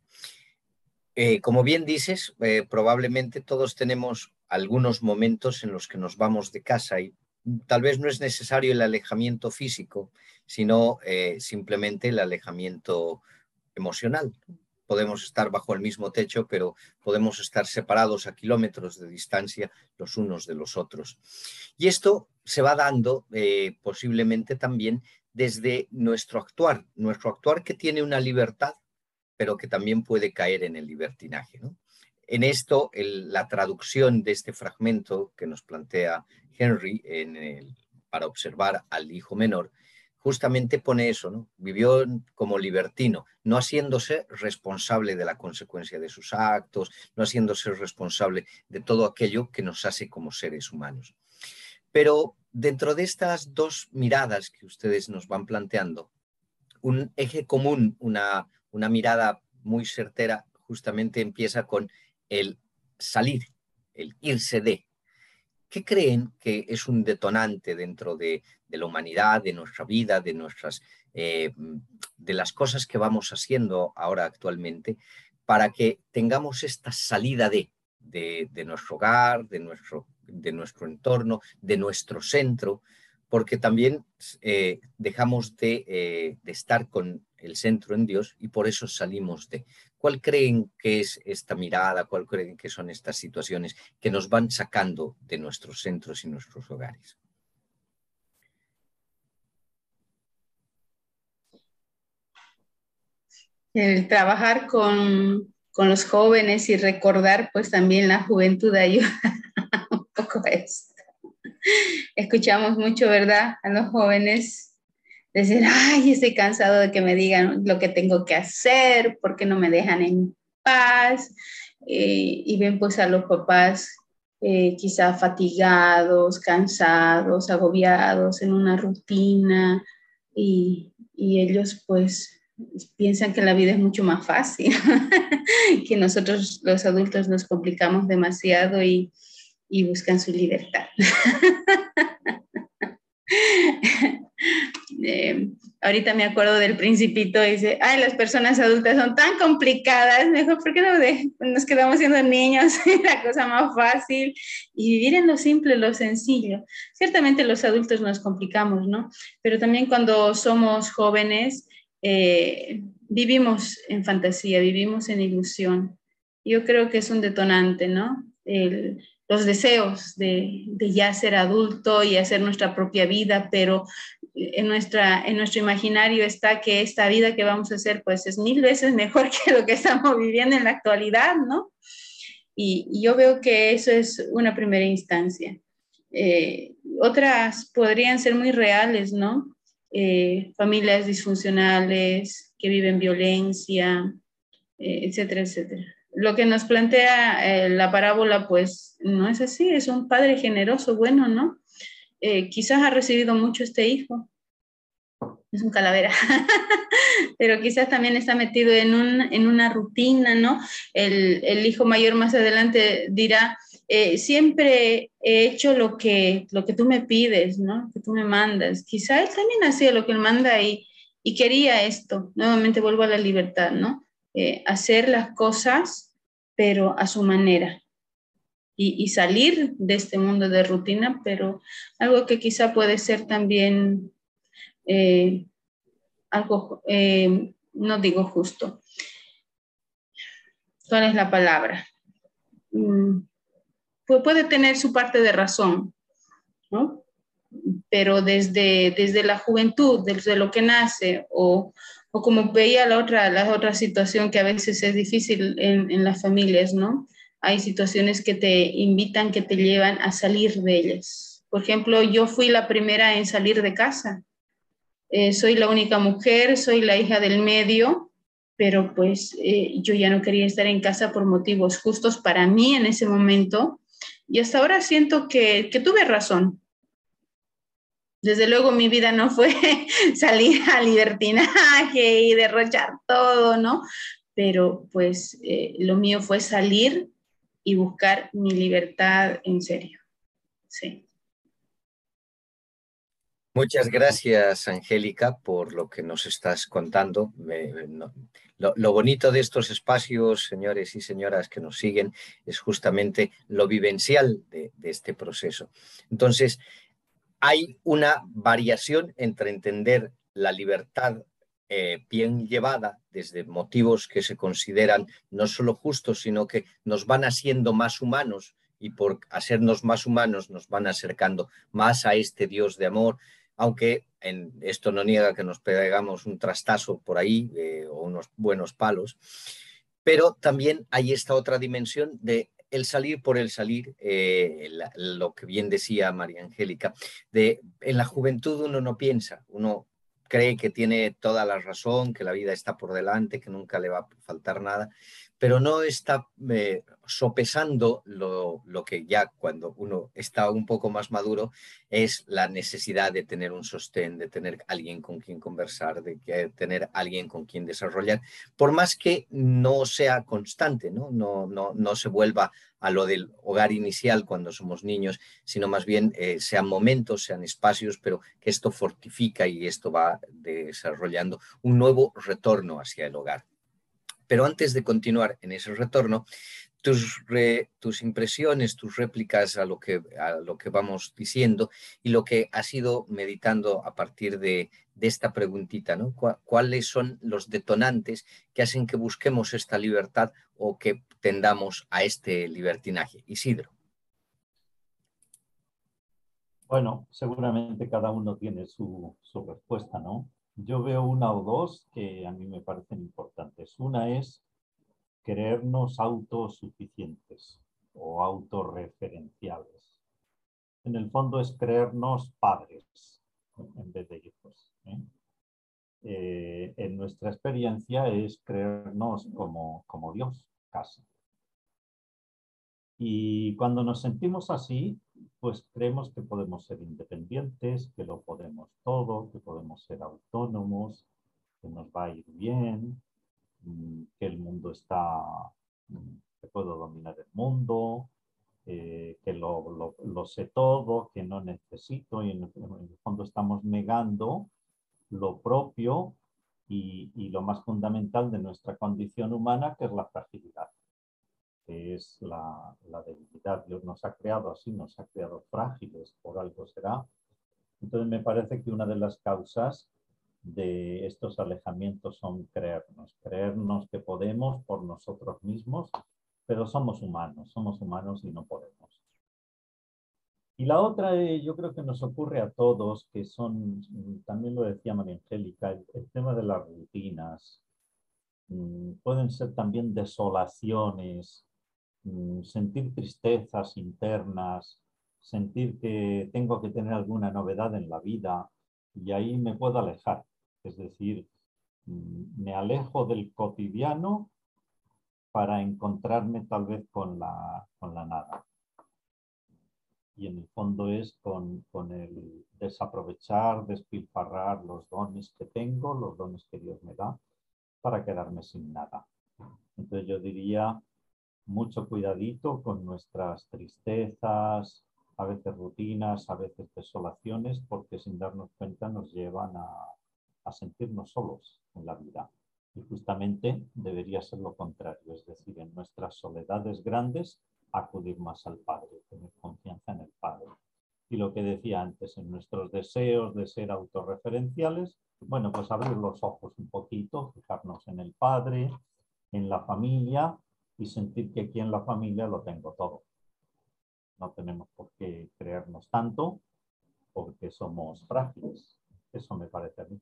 Eh, como bien dices, eh, probablemente todos tenemos algunos momentos en los que nos vamos de casa y tal vez no es necesario el alejamiento físico, sino eh, simplemente el alejamiento emocional. Podemos estar bajo el mismo techo, pero podemos estar separados a kilómetros de distancia los unos de los otros. Y esto se va dando posiblemente también desde nuestro actuar, nuestro actuar que tiene una libertad pero que también puede caer en el libertinaje. En esto, la traducción de este fragmento que nos plantea Henry para observar al hijo menor, justamente pone eso, ¿no? Vivió como libertino, no haciéndose responsable de la consecuencia de sus actos, no haciéndose responsable de todo aquello que nos hace como seres humanos. Pero dentro de estas dos miradas que ustedes nos van planteando, un eje común, una, una mirada muy certera justamente empieza con el salir, el irse de. ¿Qué creen que es un detonante dentro de, la humanidad, de nuestra vida, de nuestras, eh, de las cosas que vamos haciendo ahora actualmente, para que tengamos esta salida de, de, nuestro hogar, de nuestro, de nuestro entorno, de nuestro centro, porque también eh, dejamos de, eh, de estar con el centro en Dios y por eso salimos de. ¿Cuál creen que es esta mirada? ¿Cuál creen que son estas situaciones que nos van sacando de nuestros centros y nuestros hogares? El trabajar con, con los jóvenes y recordar pues también la juventud ayuda un poco a esto. Escuchamos mucho, ¿verdad? A los jóvenes decir, ay, estoy cansado de que me digan lo que tengo que hacer, porque no me dejan en paz. Eh, y ven pues a los papás eh, quizá fatigados, cansados, agobiados en una rutina y, y ellos pues piensan que la vida es mucho más fácil, que nosotros los adultos nos complicamos demasiado y, y buscan su libertad. Eh, ahorita me acuerdo del principito, dice, ay, las personas adultas son tan complicadas, mejor, ¿por qué no nos quedamos siendo niños? la cosa más fácil y vivir en lo simple, lo sencillo. Ciertamente los adultos nos complicamos, ¿no? Pero también cuando somos jóvenes, eh, vivimos en fantasía, vivimos en ilusión. yo creo que es un detonante, ¿no? los deseos de, ya ser adulto y hacer nuestra propia vida, pero en, nuestra, en nuestro imaginario está que esta vida que vamos a hacer pues es mil veces mejor que lo que estamos viviendo en la actualidad, ¿no? Y, yo veo que eso es una primera instancia. Eh, otras podrían ser muy reales, ¿no? Eh, familias disfuncionales que viven violencia, eh, etcétera, etcétera lo que nos plantea eh, la parábola, pues no es así, es un padre generoso, bueno, ¿no? Eh, quizás ha recibido mucho este hijo, es un calavera, pero quizás también está metido en, una rutina, ¿no? El, hijo mayor más adelante dirá, eh, siempre he hecho lo que, lo que tú me pides, ¿no? Que tú me mandas. Quizás él también hacía lo que él manda y, y quería esto. Nuevamente vuelvo a la libertad, ¿no? hacer las cosas pero a su manera. Y, salir de este mundo de rutina, pero algo que quizá puede ser también eh, algo, eh, no digo justo. ¿Cuál es la palabra? Mm, puede tener su parte de razón, ¿no? Pero desde, desde la juventud, desde lo que nace, o, o como veía la otra, la otra situación que a veces es difícil en, las familias, ¿no? Hay situaciones que te invitan, que te llevan a salir de ellas. Por ejemplo, yo fui la primera en salir de casa. Eh, soy la única mujer, soy la hija del medio, pero pues eh, yo ya no quería estar en casa por motivos justos para mí en ese momento. Y hasta ahora siento que, que tuve razón, desde luego mi vida no fue salir a libertinaje y derrochar todo, ¿no? Pero pues eh, lo mío fue salir y buscar mi libertad en serio. Sí. Muchas gracias, Angélica, por lo que nos estás contando. lo, bonito de estos espacios, señores y señoras que nos siguen, es justamente lo vivencial de, de este proceso. Entonces, hay una variación entre entender la libertad eh, bien llevada desde motivos que se consideran no solo justos, sino que nos van haciendo más humanos y por hacernos más humanos nos van acercando más a este Dios de amor, aunque en, esto no niega que nos pegamos un trastazo por ahí eh, o unos buenos palos, pero también hay esta otra dimensión de el salir por el salir, eh, lo que bien decía María Angélica, de en la juventud uno no piensa, uno cree que tiene toda la razón, que la vida está por delante, que nunca le va a faltar nada, pero no está eh, sopesando lo, que ya cuando uno está un poco más maduro es la necesidad de tener un sostén, de tener alguien con quien conversar, de tener alguien con quien desarrollar, por más que no sea constante, ¿no? No, no, no se vuelva a lo del hogar inicial cuando somos niños, sino más bien eh, sean momentos, sean espacios, pero que esto fortifica y esto va desarrollando un nuevo retorno hacia el hogar. Pero antes de continuar en ese retorno, tus, impresiones, tus réplicas a lo, que, a lo que vamos diciendo y lo que has ido meditando a partir de, esta preguntita, ¿no? ¿Cuáles son los detonantes que hacen que busquemos esta libertad o que tendamos a este libertinaje? Isidro. Bueno, seguramente cada uno tiene su, su respuesta, ¿no? Yo veo una o dos que a mí me parecen importantes. Una es creernos autosuficientes o autorreferenciales. En el fondo es creernos padres en vez de hijos. ¿eh? Eh, en nuestra experiencia es creernos como, como Dios, casi. Y cuando nos sentimos así, pues creemos que podemos ser independientes, que lo podemos todo, que podemos ser autónomos, que nos va a ir bien, mm, que el mundo está, mm, que puedo dominar el mundo, eh, que lo, sé todo, que no necesito y en, el fondo estamos negando lo propio y lo más fundamental de nuestra condición humana, que es la fragilidad que es la, debilidad. Dios nos ha creado así, nos ha creado frágiles, por algo será. Entonces me parece que una de las causas de estos alejamientos son creernos, creernos que podemos por nosotros mismos pero somos humanos, somos humanos y no podemos. Y la otra, eh, yo creo que nos ocurre a todos, que son, también lo decía María Angélica, el, tema de las rutinas. Mm, pueden ser también desolaciones, mm, sentir tristezas internas, sentir que tengo que tener alguna novedad en la vida y ahí me puedo alejar. Es decir, mm, me alejo del cotidiano para encontrarme tal vez con la, con la nada y en el fondo es con, con, el desaprovechar, despilfarrar los dones que tengo, los dones que Dios me da, para quedarme sin nada. Entonces yo diría mucho cuidadito con nuestras tristezas, a veces rutinas, a veces desolaciones, porque sin darnos cuenta nos llevan a, sentirnos solos en la vida. Y justamente debería ser lo contrario, es decir, en nuestras soledades grandes acudir más al Padre, tener confianza en el Padre. Y lo que decía antes, en nuestros deseos de ser autorreferenciales, bueno, pues abrir los ojos un poquito, fijarnos en el Padre, en la familia y sentir que aquí en la familia lo tengo todo. No tenemos por qué creernos tanto porque somos frágiles. Eso me parece a mí.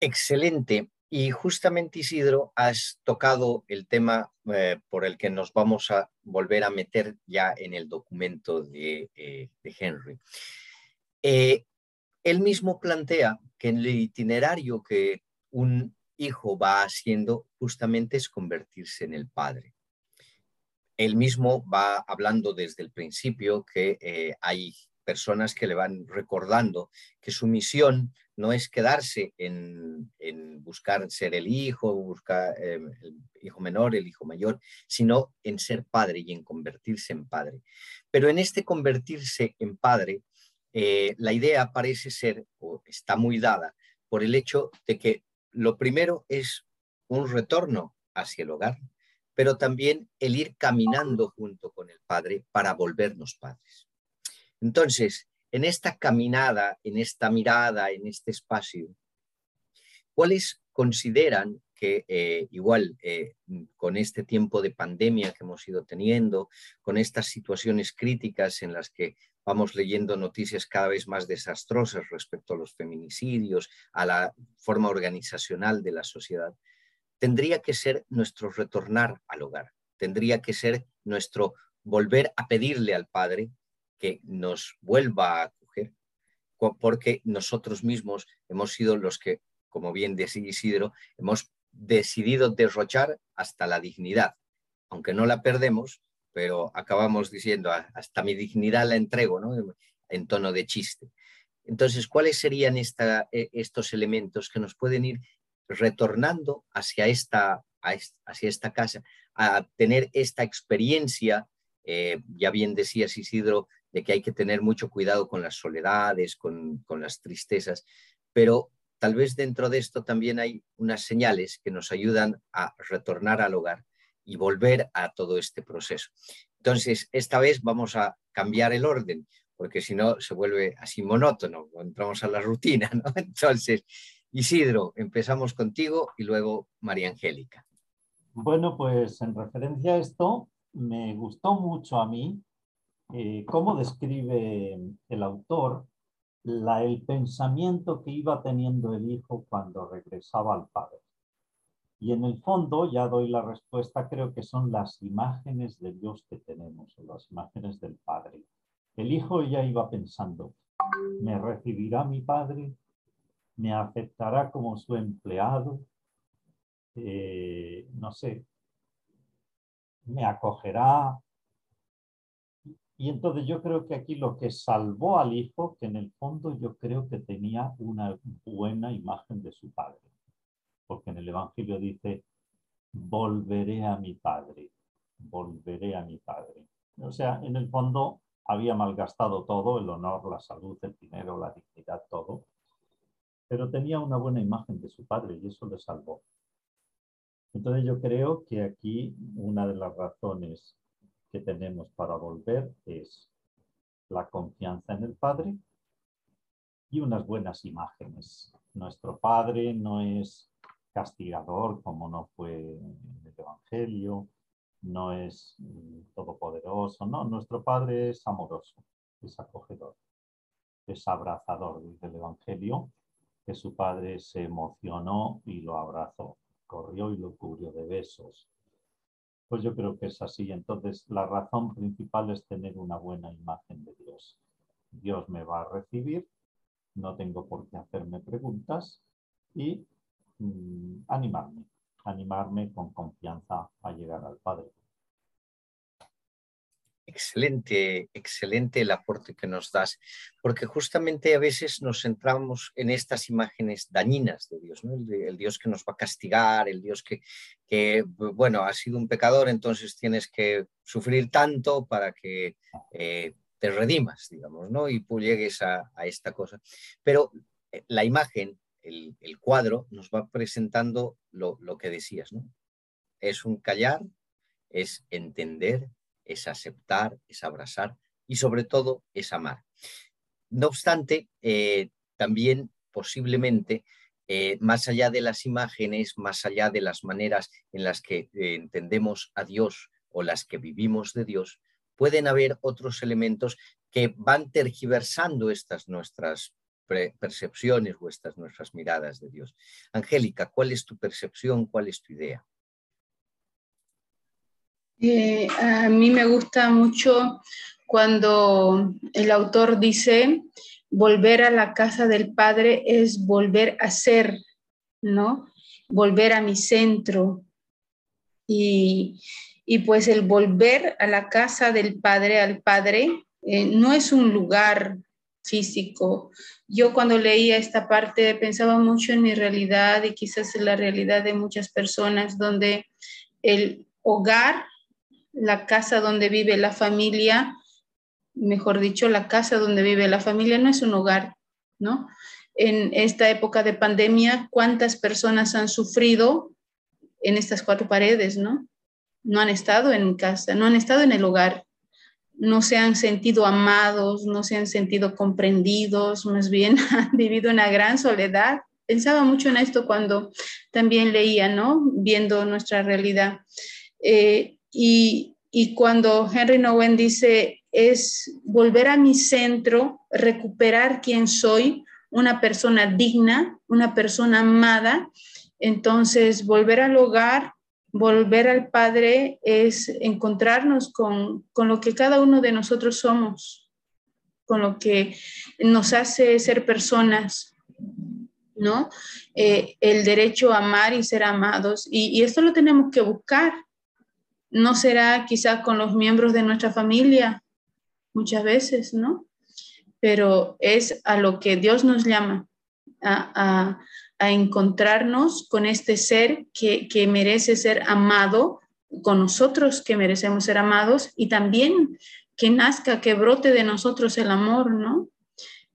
Excelente. Y justamente, Isidro, has tocado el tema eh, por el que nos vamos a volver a meter ya en el documento de, eh, Henry. Eh, él mismo plantea que en el itinerario que un hijo va haciendo justamente es convertirse en el padre. Él mismo va hablando desde el principio que hay personas que le van recordando que su misión no es quedarse en, buscar ser el hijo, buscar eh, el hijo menor, el hijo mayor, sino en ser padre y en convertirse en padre. Pero en este convertirse en padre, eh, la idea parece ser, o está muy dada, por el hecho de que lo primero es un retorno hacia el hogar, pero también el ir caminando junto con el padre para volvernos padres. Entonces, en esta caminada, en esta mirada, en este espacio, ¿cuáles consideran que eh, igual eh, con este tiempo de pandemia que hemos ido teniendo, con estas situaciones críticas en las que vamos leyendo noticias cada vez más desastrosas respecto a los feminicidios, a la forma organizacional de la sociedad, tendría que ser nuestro retornar al hogar, tendría que ser nuestro volver a pedirle al Padre que nos vuelva a acoger, porque nosotros mismos hemos sido los que, como bien decía Isidro, hemos decidido derrochar hasta la dignidad, aunque no la perdemos, pero acabamos diciendo, ah, hasta mi dignidad la entrego, ¿no? en tono de chiste. Entonces, ¿cuáles serían e, estos elementos que nos pueden ir retornando hacia esta, hacia esta casa, a tener esta experiencia? Eh, ya bien decías, Isidro, de que hay que tener mucho cuidado con las soledades, con, las tristezas, pero tal vez dentro de esto también hay unas señales que nos ayudan a retornar al hogar y volver a todo este proceso. Entonces, esta vez vamos a cambiar el orden, porque si no se vuelve así monótono, entramos a la rutina, ¿no? Entonces, Isidro, empezamos contigo y luego María Angélica. Bueno, pues en referencia a esto, me gustó mucho a mí eh, cómo describe el autor la, el pensamiento que iba teniendo el hijo cuando regresaba al padre. Y en el fondo, ya doy la respuesta, creo que son las imágenes de Dios que tenemos, las imágenes del Padre. El hijo ya iba pensando, ¿me recibirá mi padre? ¿Me aceptará como su empleado? Eh, no sé, ¿me acogerá? Y entonces yo creo que aquí lo que salvó al hijo, que en el fondo yo creo que tenía una buena imagen de su padre. Porque en el Evangelio dice, volveré a mi padre, volveré a mi padre. O sea, en el fondo había malgastado todo, el honor, la salud, el dinero, la dignidad, todo. Pero tenía una buena imagen de su padre y eso le salvó. Entonces yo creo que aquí una de las razones que tenemos para volver es la confianza en el Padre y unas buenas imágenes. Nuestro Padre no es castigador como no fue el Evangelio, no es mm, todopoderoso, no, nuestro Padre es amoroso, es acogedor, es abrazador, dice el Evangelio, que su Padre se emocionó y lo abrazó, corrió y lo cubrió de besos. Pues yo creo que es así. Entonces, la razón principal es tener una buena imagen de Dios. Dios me va a recibir, no tengo por qué hacerme preguntas y mm, animarme, animarme con confianza a llegar al Padre. Excelente, excelente el aporte que nos das, porque justamente a veces nos centramos en estas imágenes dañinas de Dios, el, Dios que nos va a castigar, el Dios que, que, bueno, ha sido un pecador, entonces tienes que sufrir tanto para que eh, te redimas, digamos, ¿no? y llegues a, esta cosa. Pero eh, la imagen, el, cuadro, nos va presentando lo, que decías, ¿no? Es un callar, es entender, es aceptar, es abrazar y sobre todo es amar. No obstante, eh, también posiblemente, eh, más allá de las imágenes, más allá de las maneras en las que eh, entendemos a Dios o las que vivimos de Dios, pueden haber otros elementos que van tergiversando estas nuestras percepciones o nuestras miradas de Dios. Angélica, ¿cuál es tu percepción? ¿Cuál es tu idea? Eh, a mí me gusta mucho cuando el autor dice, volver a la casa del Padre es volver a ser, ¿no? Volver a mi centro. Y, pues el volver a la casa del Padre, al Padre, eh, no es un lugar físico. Yo cuando leía esta parte pensaba mucho en mi realidad y quizás en la realidad de muchas personas donde el hogar la casa donde vive la familia, mejor dicho, la casa donde vive la familia no es un hogar, ¿no? En esta época de pandemia, ¿cuántas personas han sufrido en estas cuatro paredes, ¿no? No han estado en casa, no han estado en el hogar, no se han sentido amados, no se han sentido comprendidos, más bien han vivido una gran soledad. Pensaba mucho en esto cuando también leía, ¿no? Viendo nuestra realidad. Eh, y, cuando Henry Nowen dice, es volver a mi centro, recuperar quién soy, una persona digna, una persona amada, entonces volver al hogar, volver al Padre es encontrarnos con, lo que cada uno de nosotros somos, con lo que nos hace ser personas, ¿no? Eh, el derecho a amar y ser amados. y, esto lo tenemos que buscar no será quizá con los miembros de nuestra familia, muchas veces, ¿no? Pero es a lo que Dios nos llama, a, encontrarnos con este ser que, merece ser amado, con nosotros que merecemos ser amados y también que nazca, que brote de nosotros el amor, ¿no?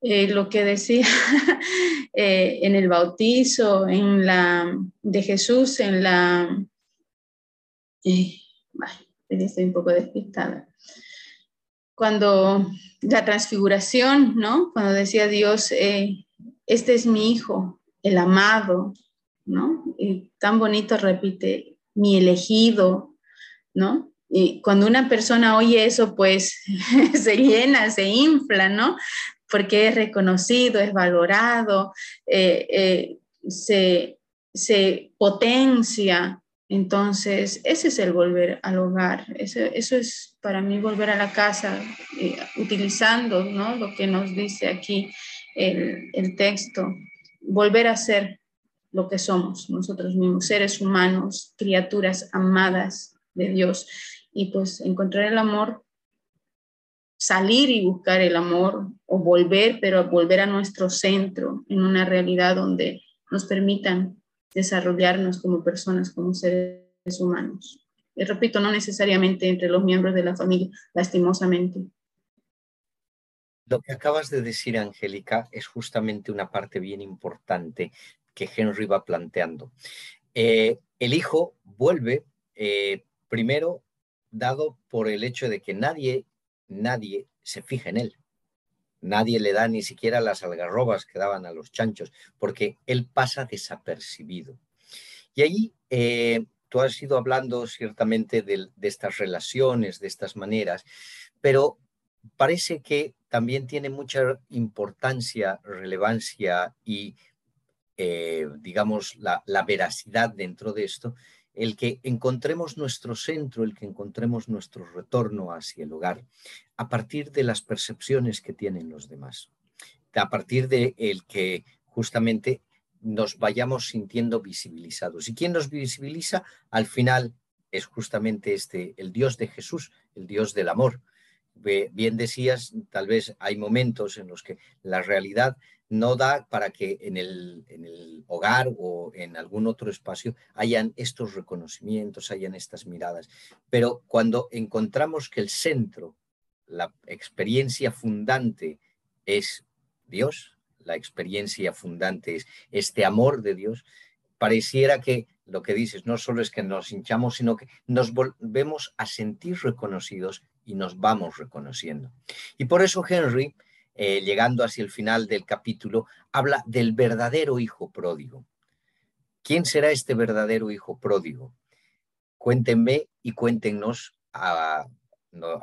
Eh, lo que decía eh, en el bautizo, en la de Jesús, en la eh, estoy un poco despistada. Cuando la transfiguración, ¿no? Cuando decía Dios, eh, este es mi hijo, el amado, ¿no? Y tan bonito repite, mi elegido, ¿no? Y cuando una persona oye eso, pues se llena, se infla, ¿no? Porque es reconocido, es valorado, eh, eh, se, se potencia, entonces, ese es el volver al hogar, eso, es para mí volver a la casa, eh, utilizando ¿no? lo que nos dice aquí el, el texto, volver a ser lo que somos nosotros mismos, seres humanos, criaturas amadas de Dios, y pues encontrar el amor, salir y buscar el amor, o volver, pero volver a nuestro centro, en una realidad donde nos permitan desarrollarnos como personas, como seres humanos. Y repito, no necesariamente entre los miembros de la familia, lastimosamente. Lo que acabas de decir, Angélica, es justamente una parte bien importante que Henry va planteando. Eh, el hijo vuelve eh, primero dado por el hecho de que nadie, nadie se fija en él. Nadie le da ni siquiera las algarrobas que daban a los chanchos, porque él pasa desapercibido. Y ahí eh, tú has ido hablando ciertamente de, estas relaciones, de estas maneras, pero parece que también tiene mucha importancia, relevancia y, eh, digamos, la, la veracidad dentro de esto, el que encontremos nuestro centro, el que encontremos nuestro retorno hacia el hogar, a partir de las percepciones que tienen los demás, a partir de el que justamente nos vayamos sintiendo visibilizados. ¿Y quién nos visibiliza? Al final es justamente este, el Dios de Jesús, el Dios del amor. Bien decías, tal vez hay momentos en los que la realidad no da para que en el, en el, hogar o en algún otro espacio hayan estos reconocimientos, hayan estas miradas. Pero cuando encontramos que el centro, la experiencia fundante es Dios, la experiencia fundante es este amor de Dios, pareciera que lo que dices no solo es que nos hinchamos, sino que nos volvemos a sentir reconocidos y nos vamos reconociendo. Y por eso Henry eh, llegando hacia el final del capítulo, habla del verdadero hijo pródigo. ¿Quién será este verdadero hijo pródigo? Cuéntenme y cuéntenos a,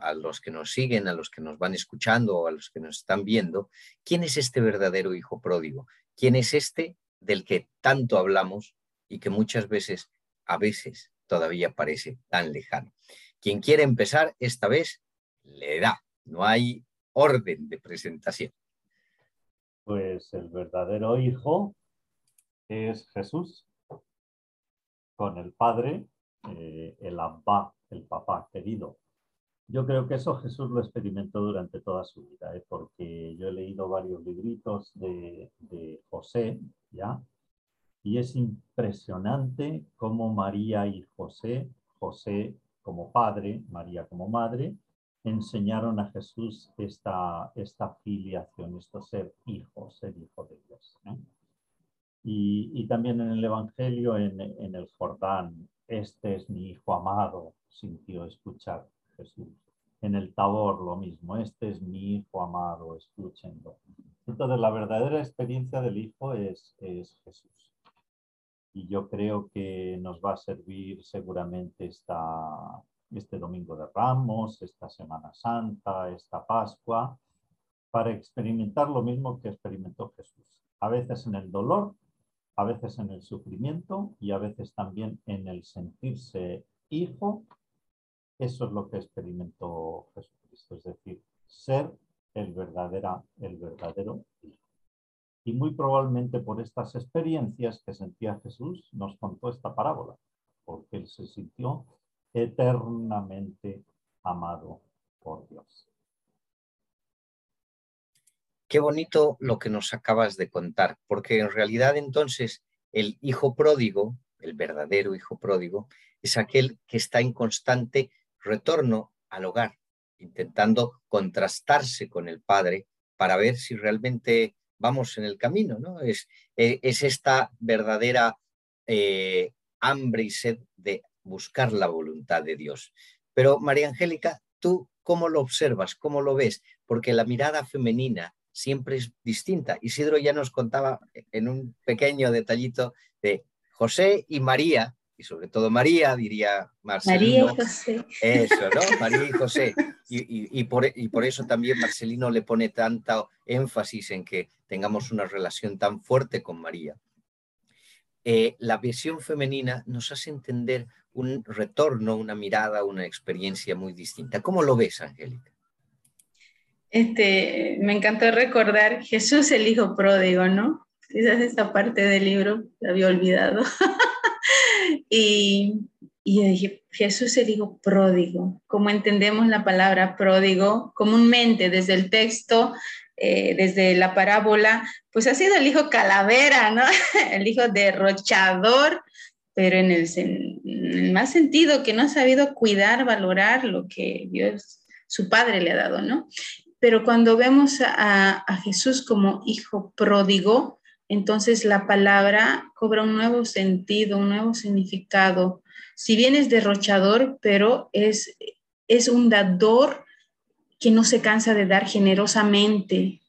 a los que nos siguen, a los que nos van escuchando o a los que nos están viendo, ¿quién es este verdadero hijo pródigo? ¿Quién es este del que tanto hablamos y que muchas veces, a veces, todavía parece tan lejano? Quien quiere empezar esta vez, le da. No hay orden de presentación? Pues el verdadero hijo es Jesús, con el Padre, eh, el Abba, el papá querido. Yo creo que eso Jesús lo experimentó durante toda su vida, ¿eh? porque yo he leído varios libritos de, de José, ¿ya? Y es impresionante cómo María y José, José como padre, María como madre, enseñaron a Jesús esta, esta filiación, esto ser hijo, ser hijo de Dios. Y, también en el Evangelio, en, el Jordán, este es mi hijo amado, sintió escuchar Jesús. En el Tabor lo mismo, este es mi hijo amado, escúchenlo. Entonces la verdadera experiencia del hijo es, es Jesús. Y yo creo que nos va a servir seguramente esta, este Domingo de Ramos, esta Semana Santa, esta Pascua, para experimentar lo mismo que experimentó Jesús. A veces en el dolor, a veces en el sufrimiento y a veces también en el sentirse hijo. Eso es lo que experimentó Jesucristo, es decir, ser el, verdadera, el verdadero hijo. Y muy probablemente por estas experiencias que sentía Jesús, nos contó esta parábola, porque él se sintió eternamente amado por Dios. Qué bonito lo que nos acabas de contar, porque en realidad entonces el hijo pródigo, el verdadero hijo pródigo, es aquel que está en constante retorno al hogar, intentando contrastarse con el padre para ver si realmente vamos en el camino, ¿no? Es, eh, es esta verdadera eh, hambre y sed de buscar la voluntad de Dios. Pero María Angélica, ¿tú cómo lo observas? ¿Cómo lo ves? Porque la mirada femenina siempre es distinta. Isidro ya nos contaba en un pequeño detallito de José y María, y sobre todo María, diría Marcelino. María y José. Eso, ¿no? María y José. Y, por, y por eso también Marcelino le pone tanto énfasis en que tengamos una relación tan fuerte con María. Eh, la visión femenina nos hace entender un retorno, una mirada, una experiencia muy distinta. ¿Cómo lo ves, Angélica? Este, me encantó recordar Jesús el Hijo Pródigo, ¿no? Quizás esta parte del libro la había olvidado. y, y dije, Jesús el Hijo Pródigo, como entendemos la palabra pródigo comúnmente desde el texto, eh, desde la parábola, pues ha sido el hijo calavera, ¿no? El hijo derrochador, pero en el, más sentido que no ha sabido cuidar, valorar lo que Dios, su padre le ha dado, ¿no? Pero cuando vemos a Jesús como hijo pródigo, entonces la palabra cobra un nuevo sentido, un nuevo significado. Si bien es derrochador, pero es, es un dador que no se cansa de dar generosamente.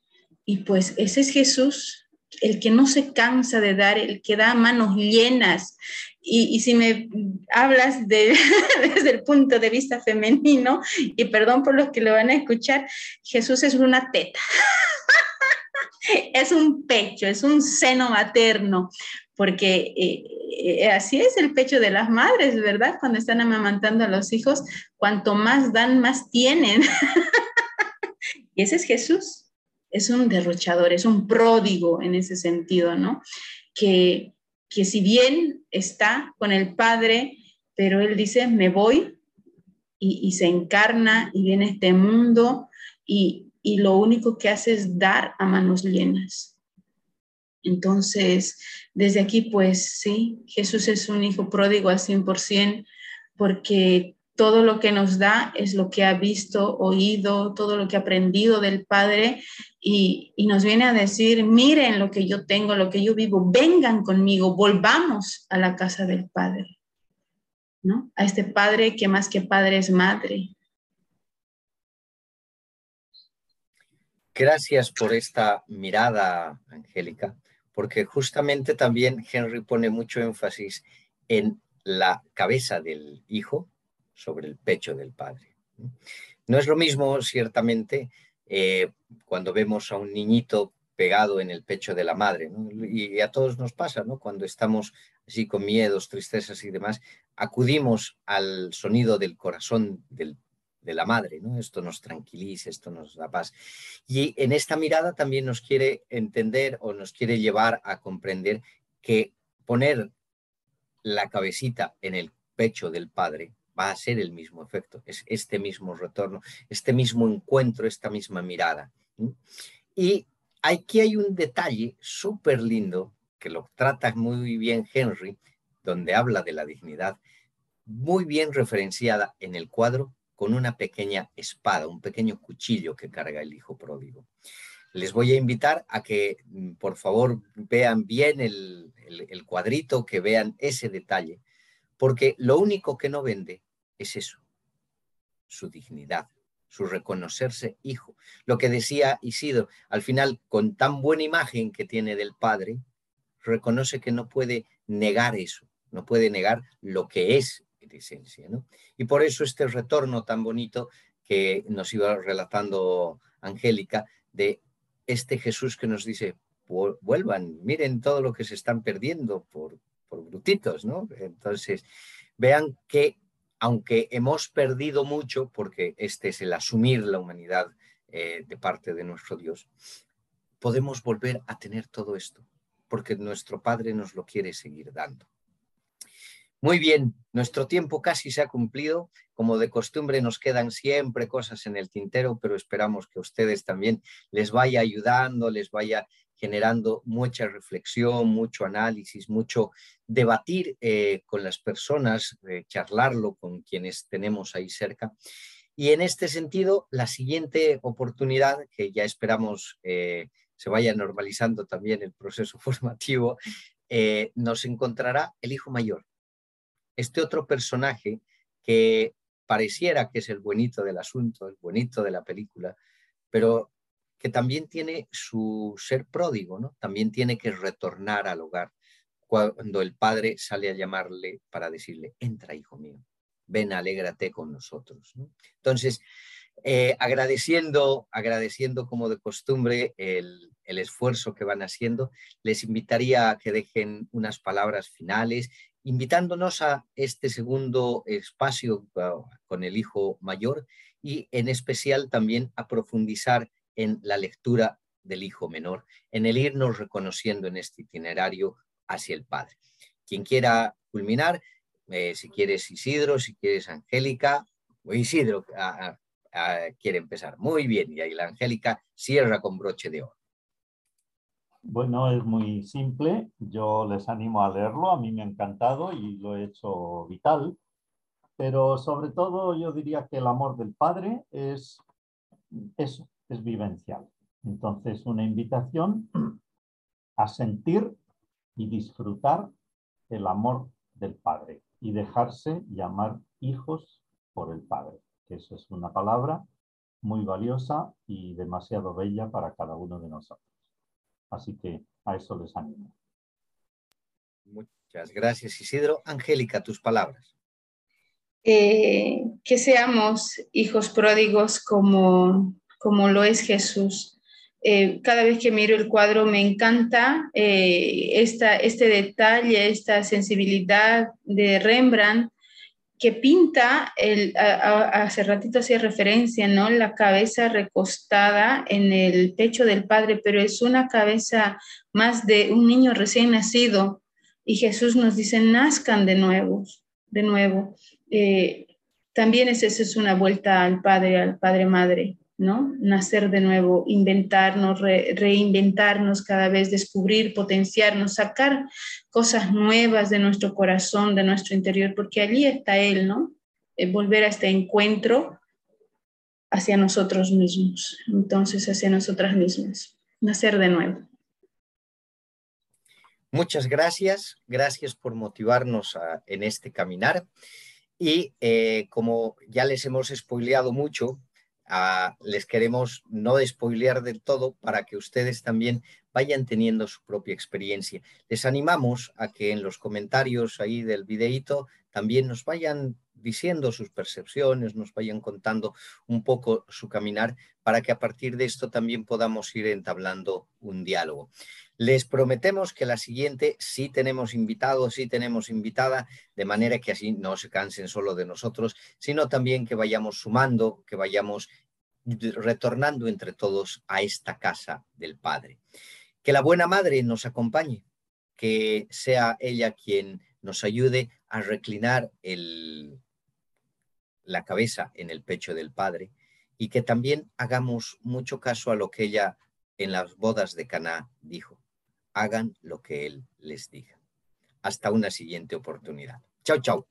Y pues ese es Jesús, el que no se cansa de dar, el que da manos llenas. Y, si me hablas de, desde el punto de vista femenino, y perdón por los que lo van a escuchar, Jesús es una teta. Es un pecho, es un seno materno, porque eh, eh, así es el pecho de las madres, ¿verdad? Cuando están amamantando a los hijos, cuanto más dan, más tienen. y ese es Jesús es un derrochador, es un pródigo en ese sentido, ¿no? Que, que si bien está con el Padre, pero él dice, me voy y, se encarna y viene este mundo y, y lo único que hace es dar a manos llenas. Entonces, desde aquí, pues sí, Jesús es un hijo pródigo al 100% porque todo lo que nos da es lo que ha visto, oído, todo lo que ha aprendido del Padre y, nos viene a decir, miren lo que yo tengo, lo que yo vivo, vengan conmigo, volvamos a la casa del Padre, ¿no? A este Padre que más que Padre es Madre. Gracias por esta mirada, Angélica, porque justamente también Henry pone mucho énfasis en la cabeza del hijo, sobre el pecho del padre. No es lo mismo, ciertamente, eh, cuando vemos a un niñito pegado en el pecho de la madre, y a todos nos pasa, ¿no? Cuando estamos así con miedos, tristezas y demás, acudimos al sonido del corazón de la madre, ¿no? Esto nos tranquiliza, esto nos da paz. Y en esta mirada también nos quiere entender o nos quiere llevar a comprender que poner la cabecita en el pecho del padre va a ser el mismo efecto, es este mismo retorno, este mismo encuentro, esta misma mirada. Y aquí hay un detalle súper lindo que lo trata muy bien Henry, donde habla de la dignidad, muy bien referenciada en el cuadro con una pequeña espada, un pequeño cuchillo que carga el hijo pródigo. Les voy a invitar a que mm, por favor vean bien el, el cuadrito, que vean ese detalle, porque lo único que no vende es eso, su dignidad, su reconocerse hijo. Lo que decía Isidro, al final, con tan buena imagen que tiene del Padre, reconoce que no puede negar eso, no puede negar lo que es Y por eso este retorno tan bonito que nos iba relatando Angélica, de este Jesús que nos dice, vuelvan, miren todo lo que se están perdiendo por, por brutitos, ¿no? Entonces, vean que aunque hemos perdido mucho, porque este es el asumir la humanidad eh, de parte de nuestro Dios, podemos volver a tener todo esto, porque nuestro Padre nos lo quiere seguir dando. Muy bien, nuestro tiempo casi se ha cumplido. Como de costumbre nos quedan siempre cosas en el tintero, pero esperamos que a ustedes también les vaya ayudando, les vaya generando mucha reflexión, mucho análisis, mucho debatir eh, con las personas, eh, charlarlo con quienes tenemos ahí cerca. Y en este sentido, la siguiente oportunidad, que ya esperamos eh, se vaya normalizando también el proceso formativo, nos encontrará el hijo mayor. Este otro personaje que pareciera que es el bonito del asunto, el bonito de la película, pero que también tiene su ser pródigo, ¿no? También tiene que retornar al hogar cuando el padre sale a llamarle para decirle, entra, hijo mío, ven, alégrate con nosotros. Entonces, eh, agradeciendo, agradeciendo como de costumbre el, el, esfuerzo que van haciendo, les invitaría a que dejen unas palabras finales, invitándonos a este segundo espacio con el hijo mayor y en especial también a profundizar en la lectura del hijo menor, en el irnos reconociendo en este itinerario hacia el Padre. Quien quiera culminar, eh, si quieres Isidro, si quieres Angélica, o Isidro quiere empezar. Muy bien, y ahí la Angélica cierra con broche de oro. Bueno, es muy simple. Yo les animo a leerlo. A mí me ha encantado y lo he hecho vital. Pero sobre todo yo diría que el amor del Padre es eso, es vivencial. Entonces, una invitación a sentir y disfrutar el amor del Padre y dejarse llamar hijos por el Padre, que eso es una palabra muy valiosa y demasiado bella para cada uno de nosotros. Así que a eso les animo. Muchas gracias, Isidro. Angélica, tus palabras. Eh, que seamos hijos pródigos como, como lo es Jesús. Eh, cada vez que miro el cuadro me encanta eh, esta, este detalle, esta sensibilidad de Rembrandt que pinta, el, hace ratito hacía referencia, ¿no? La cabeza recostada en el pecho del Padre, pero es una cabeza más de un niño recién nacido. Y Jesús nos dice, nazcan de nuevo, de nuevo. Eh, también esa es una vuelta al Padre, al Padre Madre. ¿No? Nacer de nuevo, inventarnos, reinventarnos cada vez, descubrir, potenciarnos, sacar cosas nuevas de nuestro corazón, de nuestro interior, porque allí está Él, ¿no? Eh, volver a este encuentro hacia nosotros mismos, entonces hacia nosotras mismas, nacer de nuevo. Muchas gracias, gracias por motivarnos en este caminar. Y eh, como ya les hemos spoileado mucho, les queremos no despoilear del todo para que ustedes también vayan teniendo su propia experiencia. Les animamos a que en los comentarios ahí del videíto también nos vayan diciendo sus percepciones, nos vayan contando un poco su caminar para que a partir de esto también podamos ir entablando un diálogo. Les prometemos que la siguiente sí tenemos invitados, sí tenemos invitada, de manera que así no se cansen solo de nosotros, sino también que vayamos sumando, que vayamos retornando entre todos a esta casa del Padre. Que la buena madre nos acompañe, que sea ella quien nos ayude a reclinar la cabeza en el pecho del Padre y que también hagamos mucho caso a lo que ella en las bodas de Caná dijo. Hagan lo que Él les diga. Hasta una siguiente oportunidad. Chao, chao.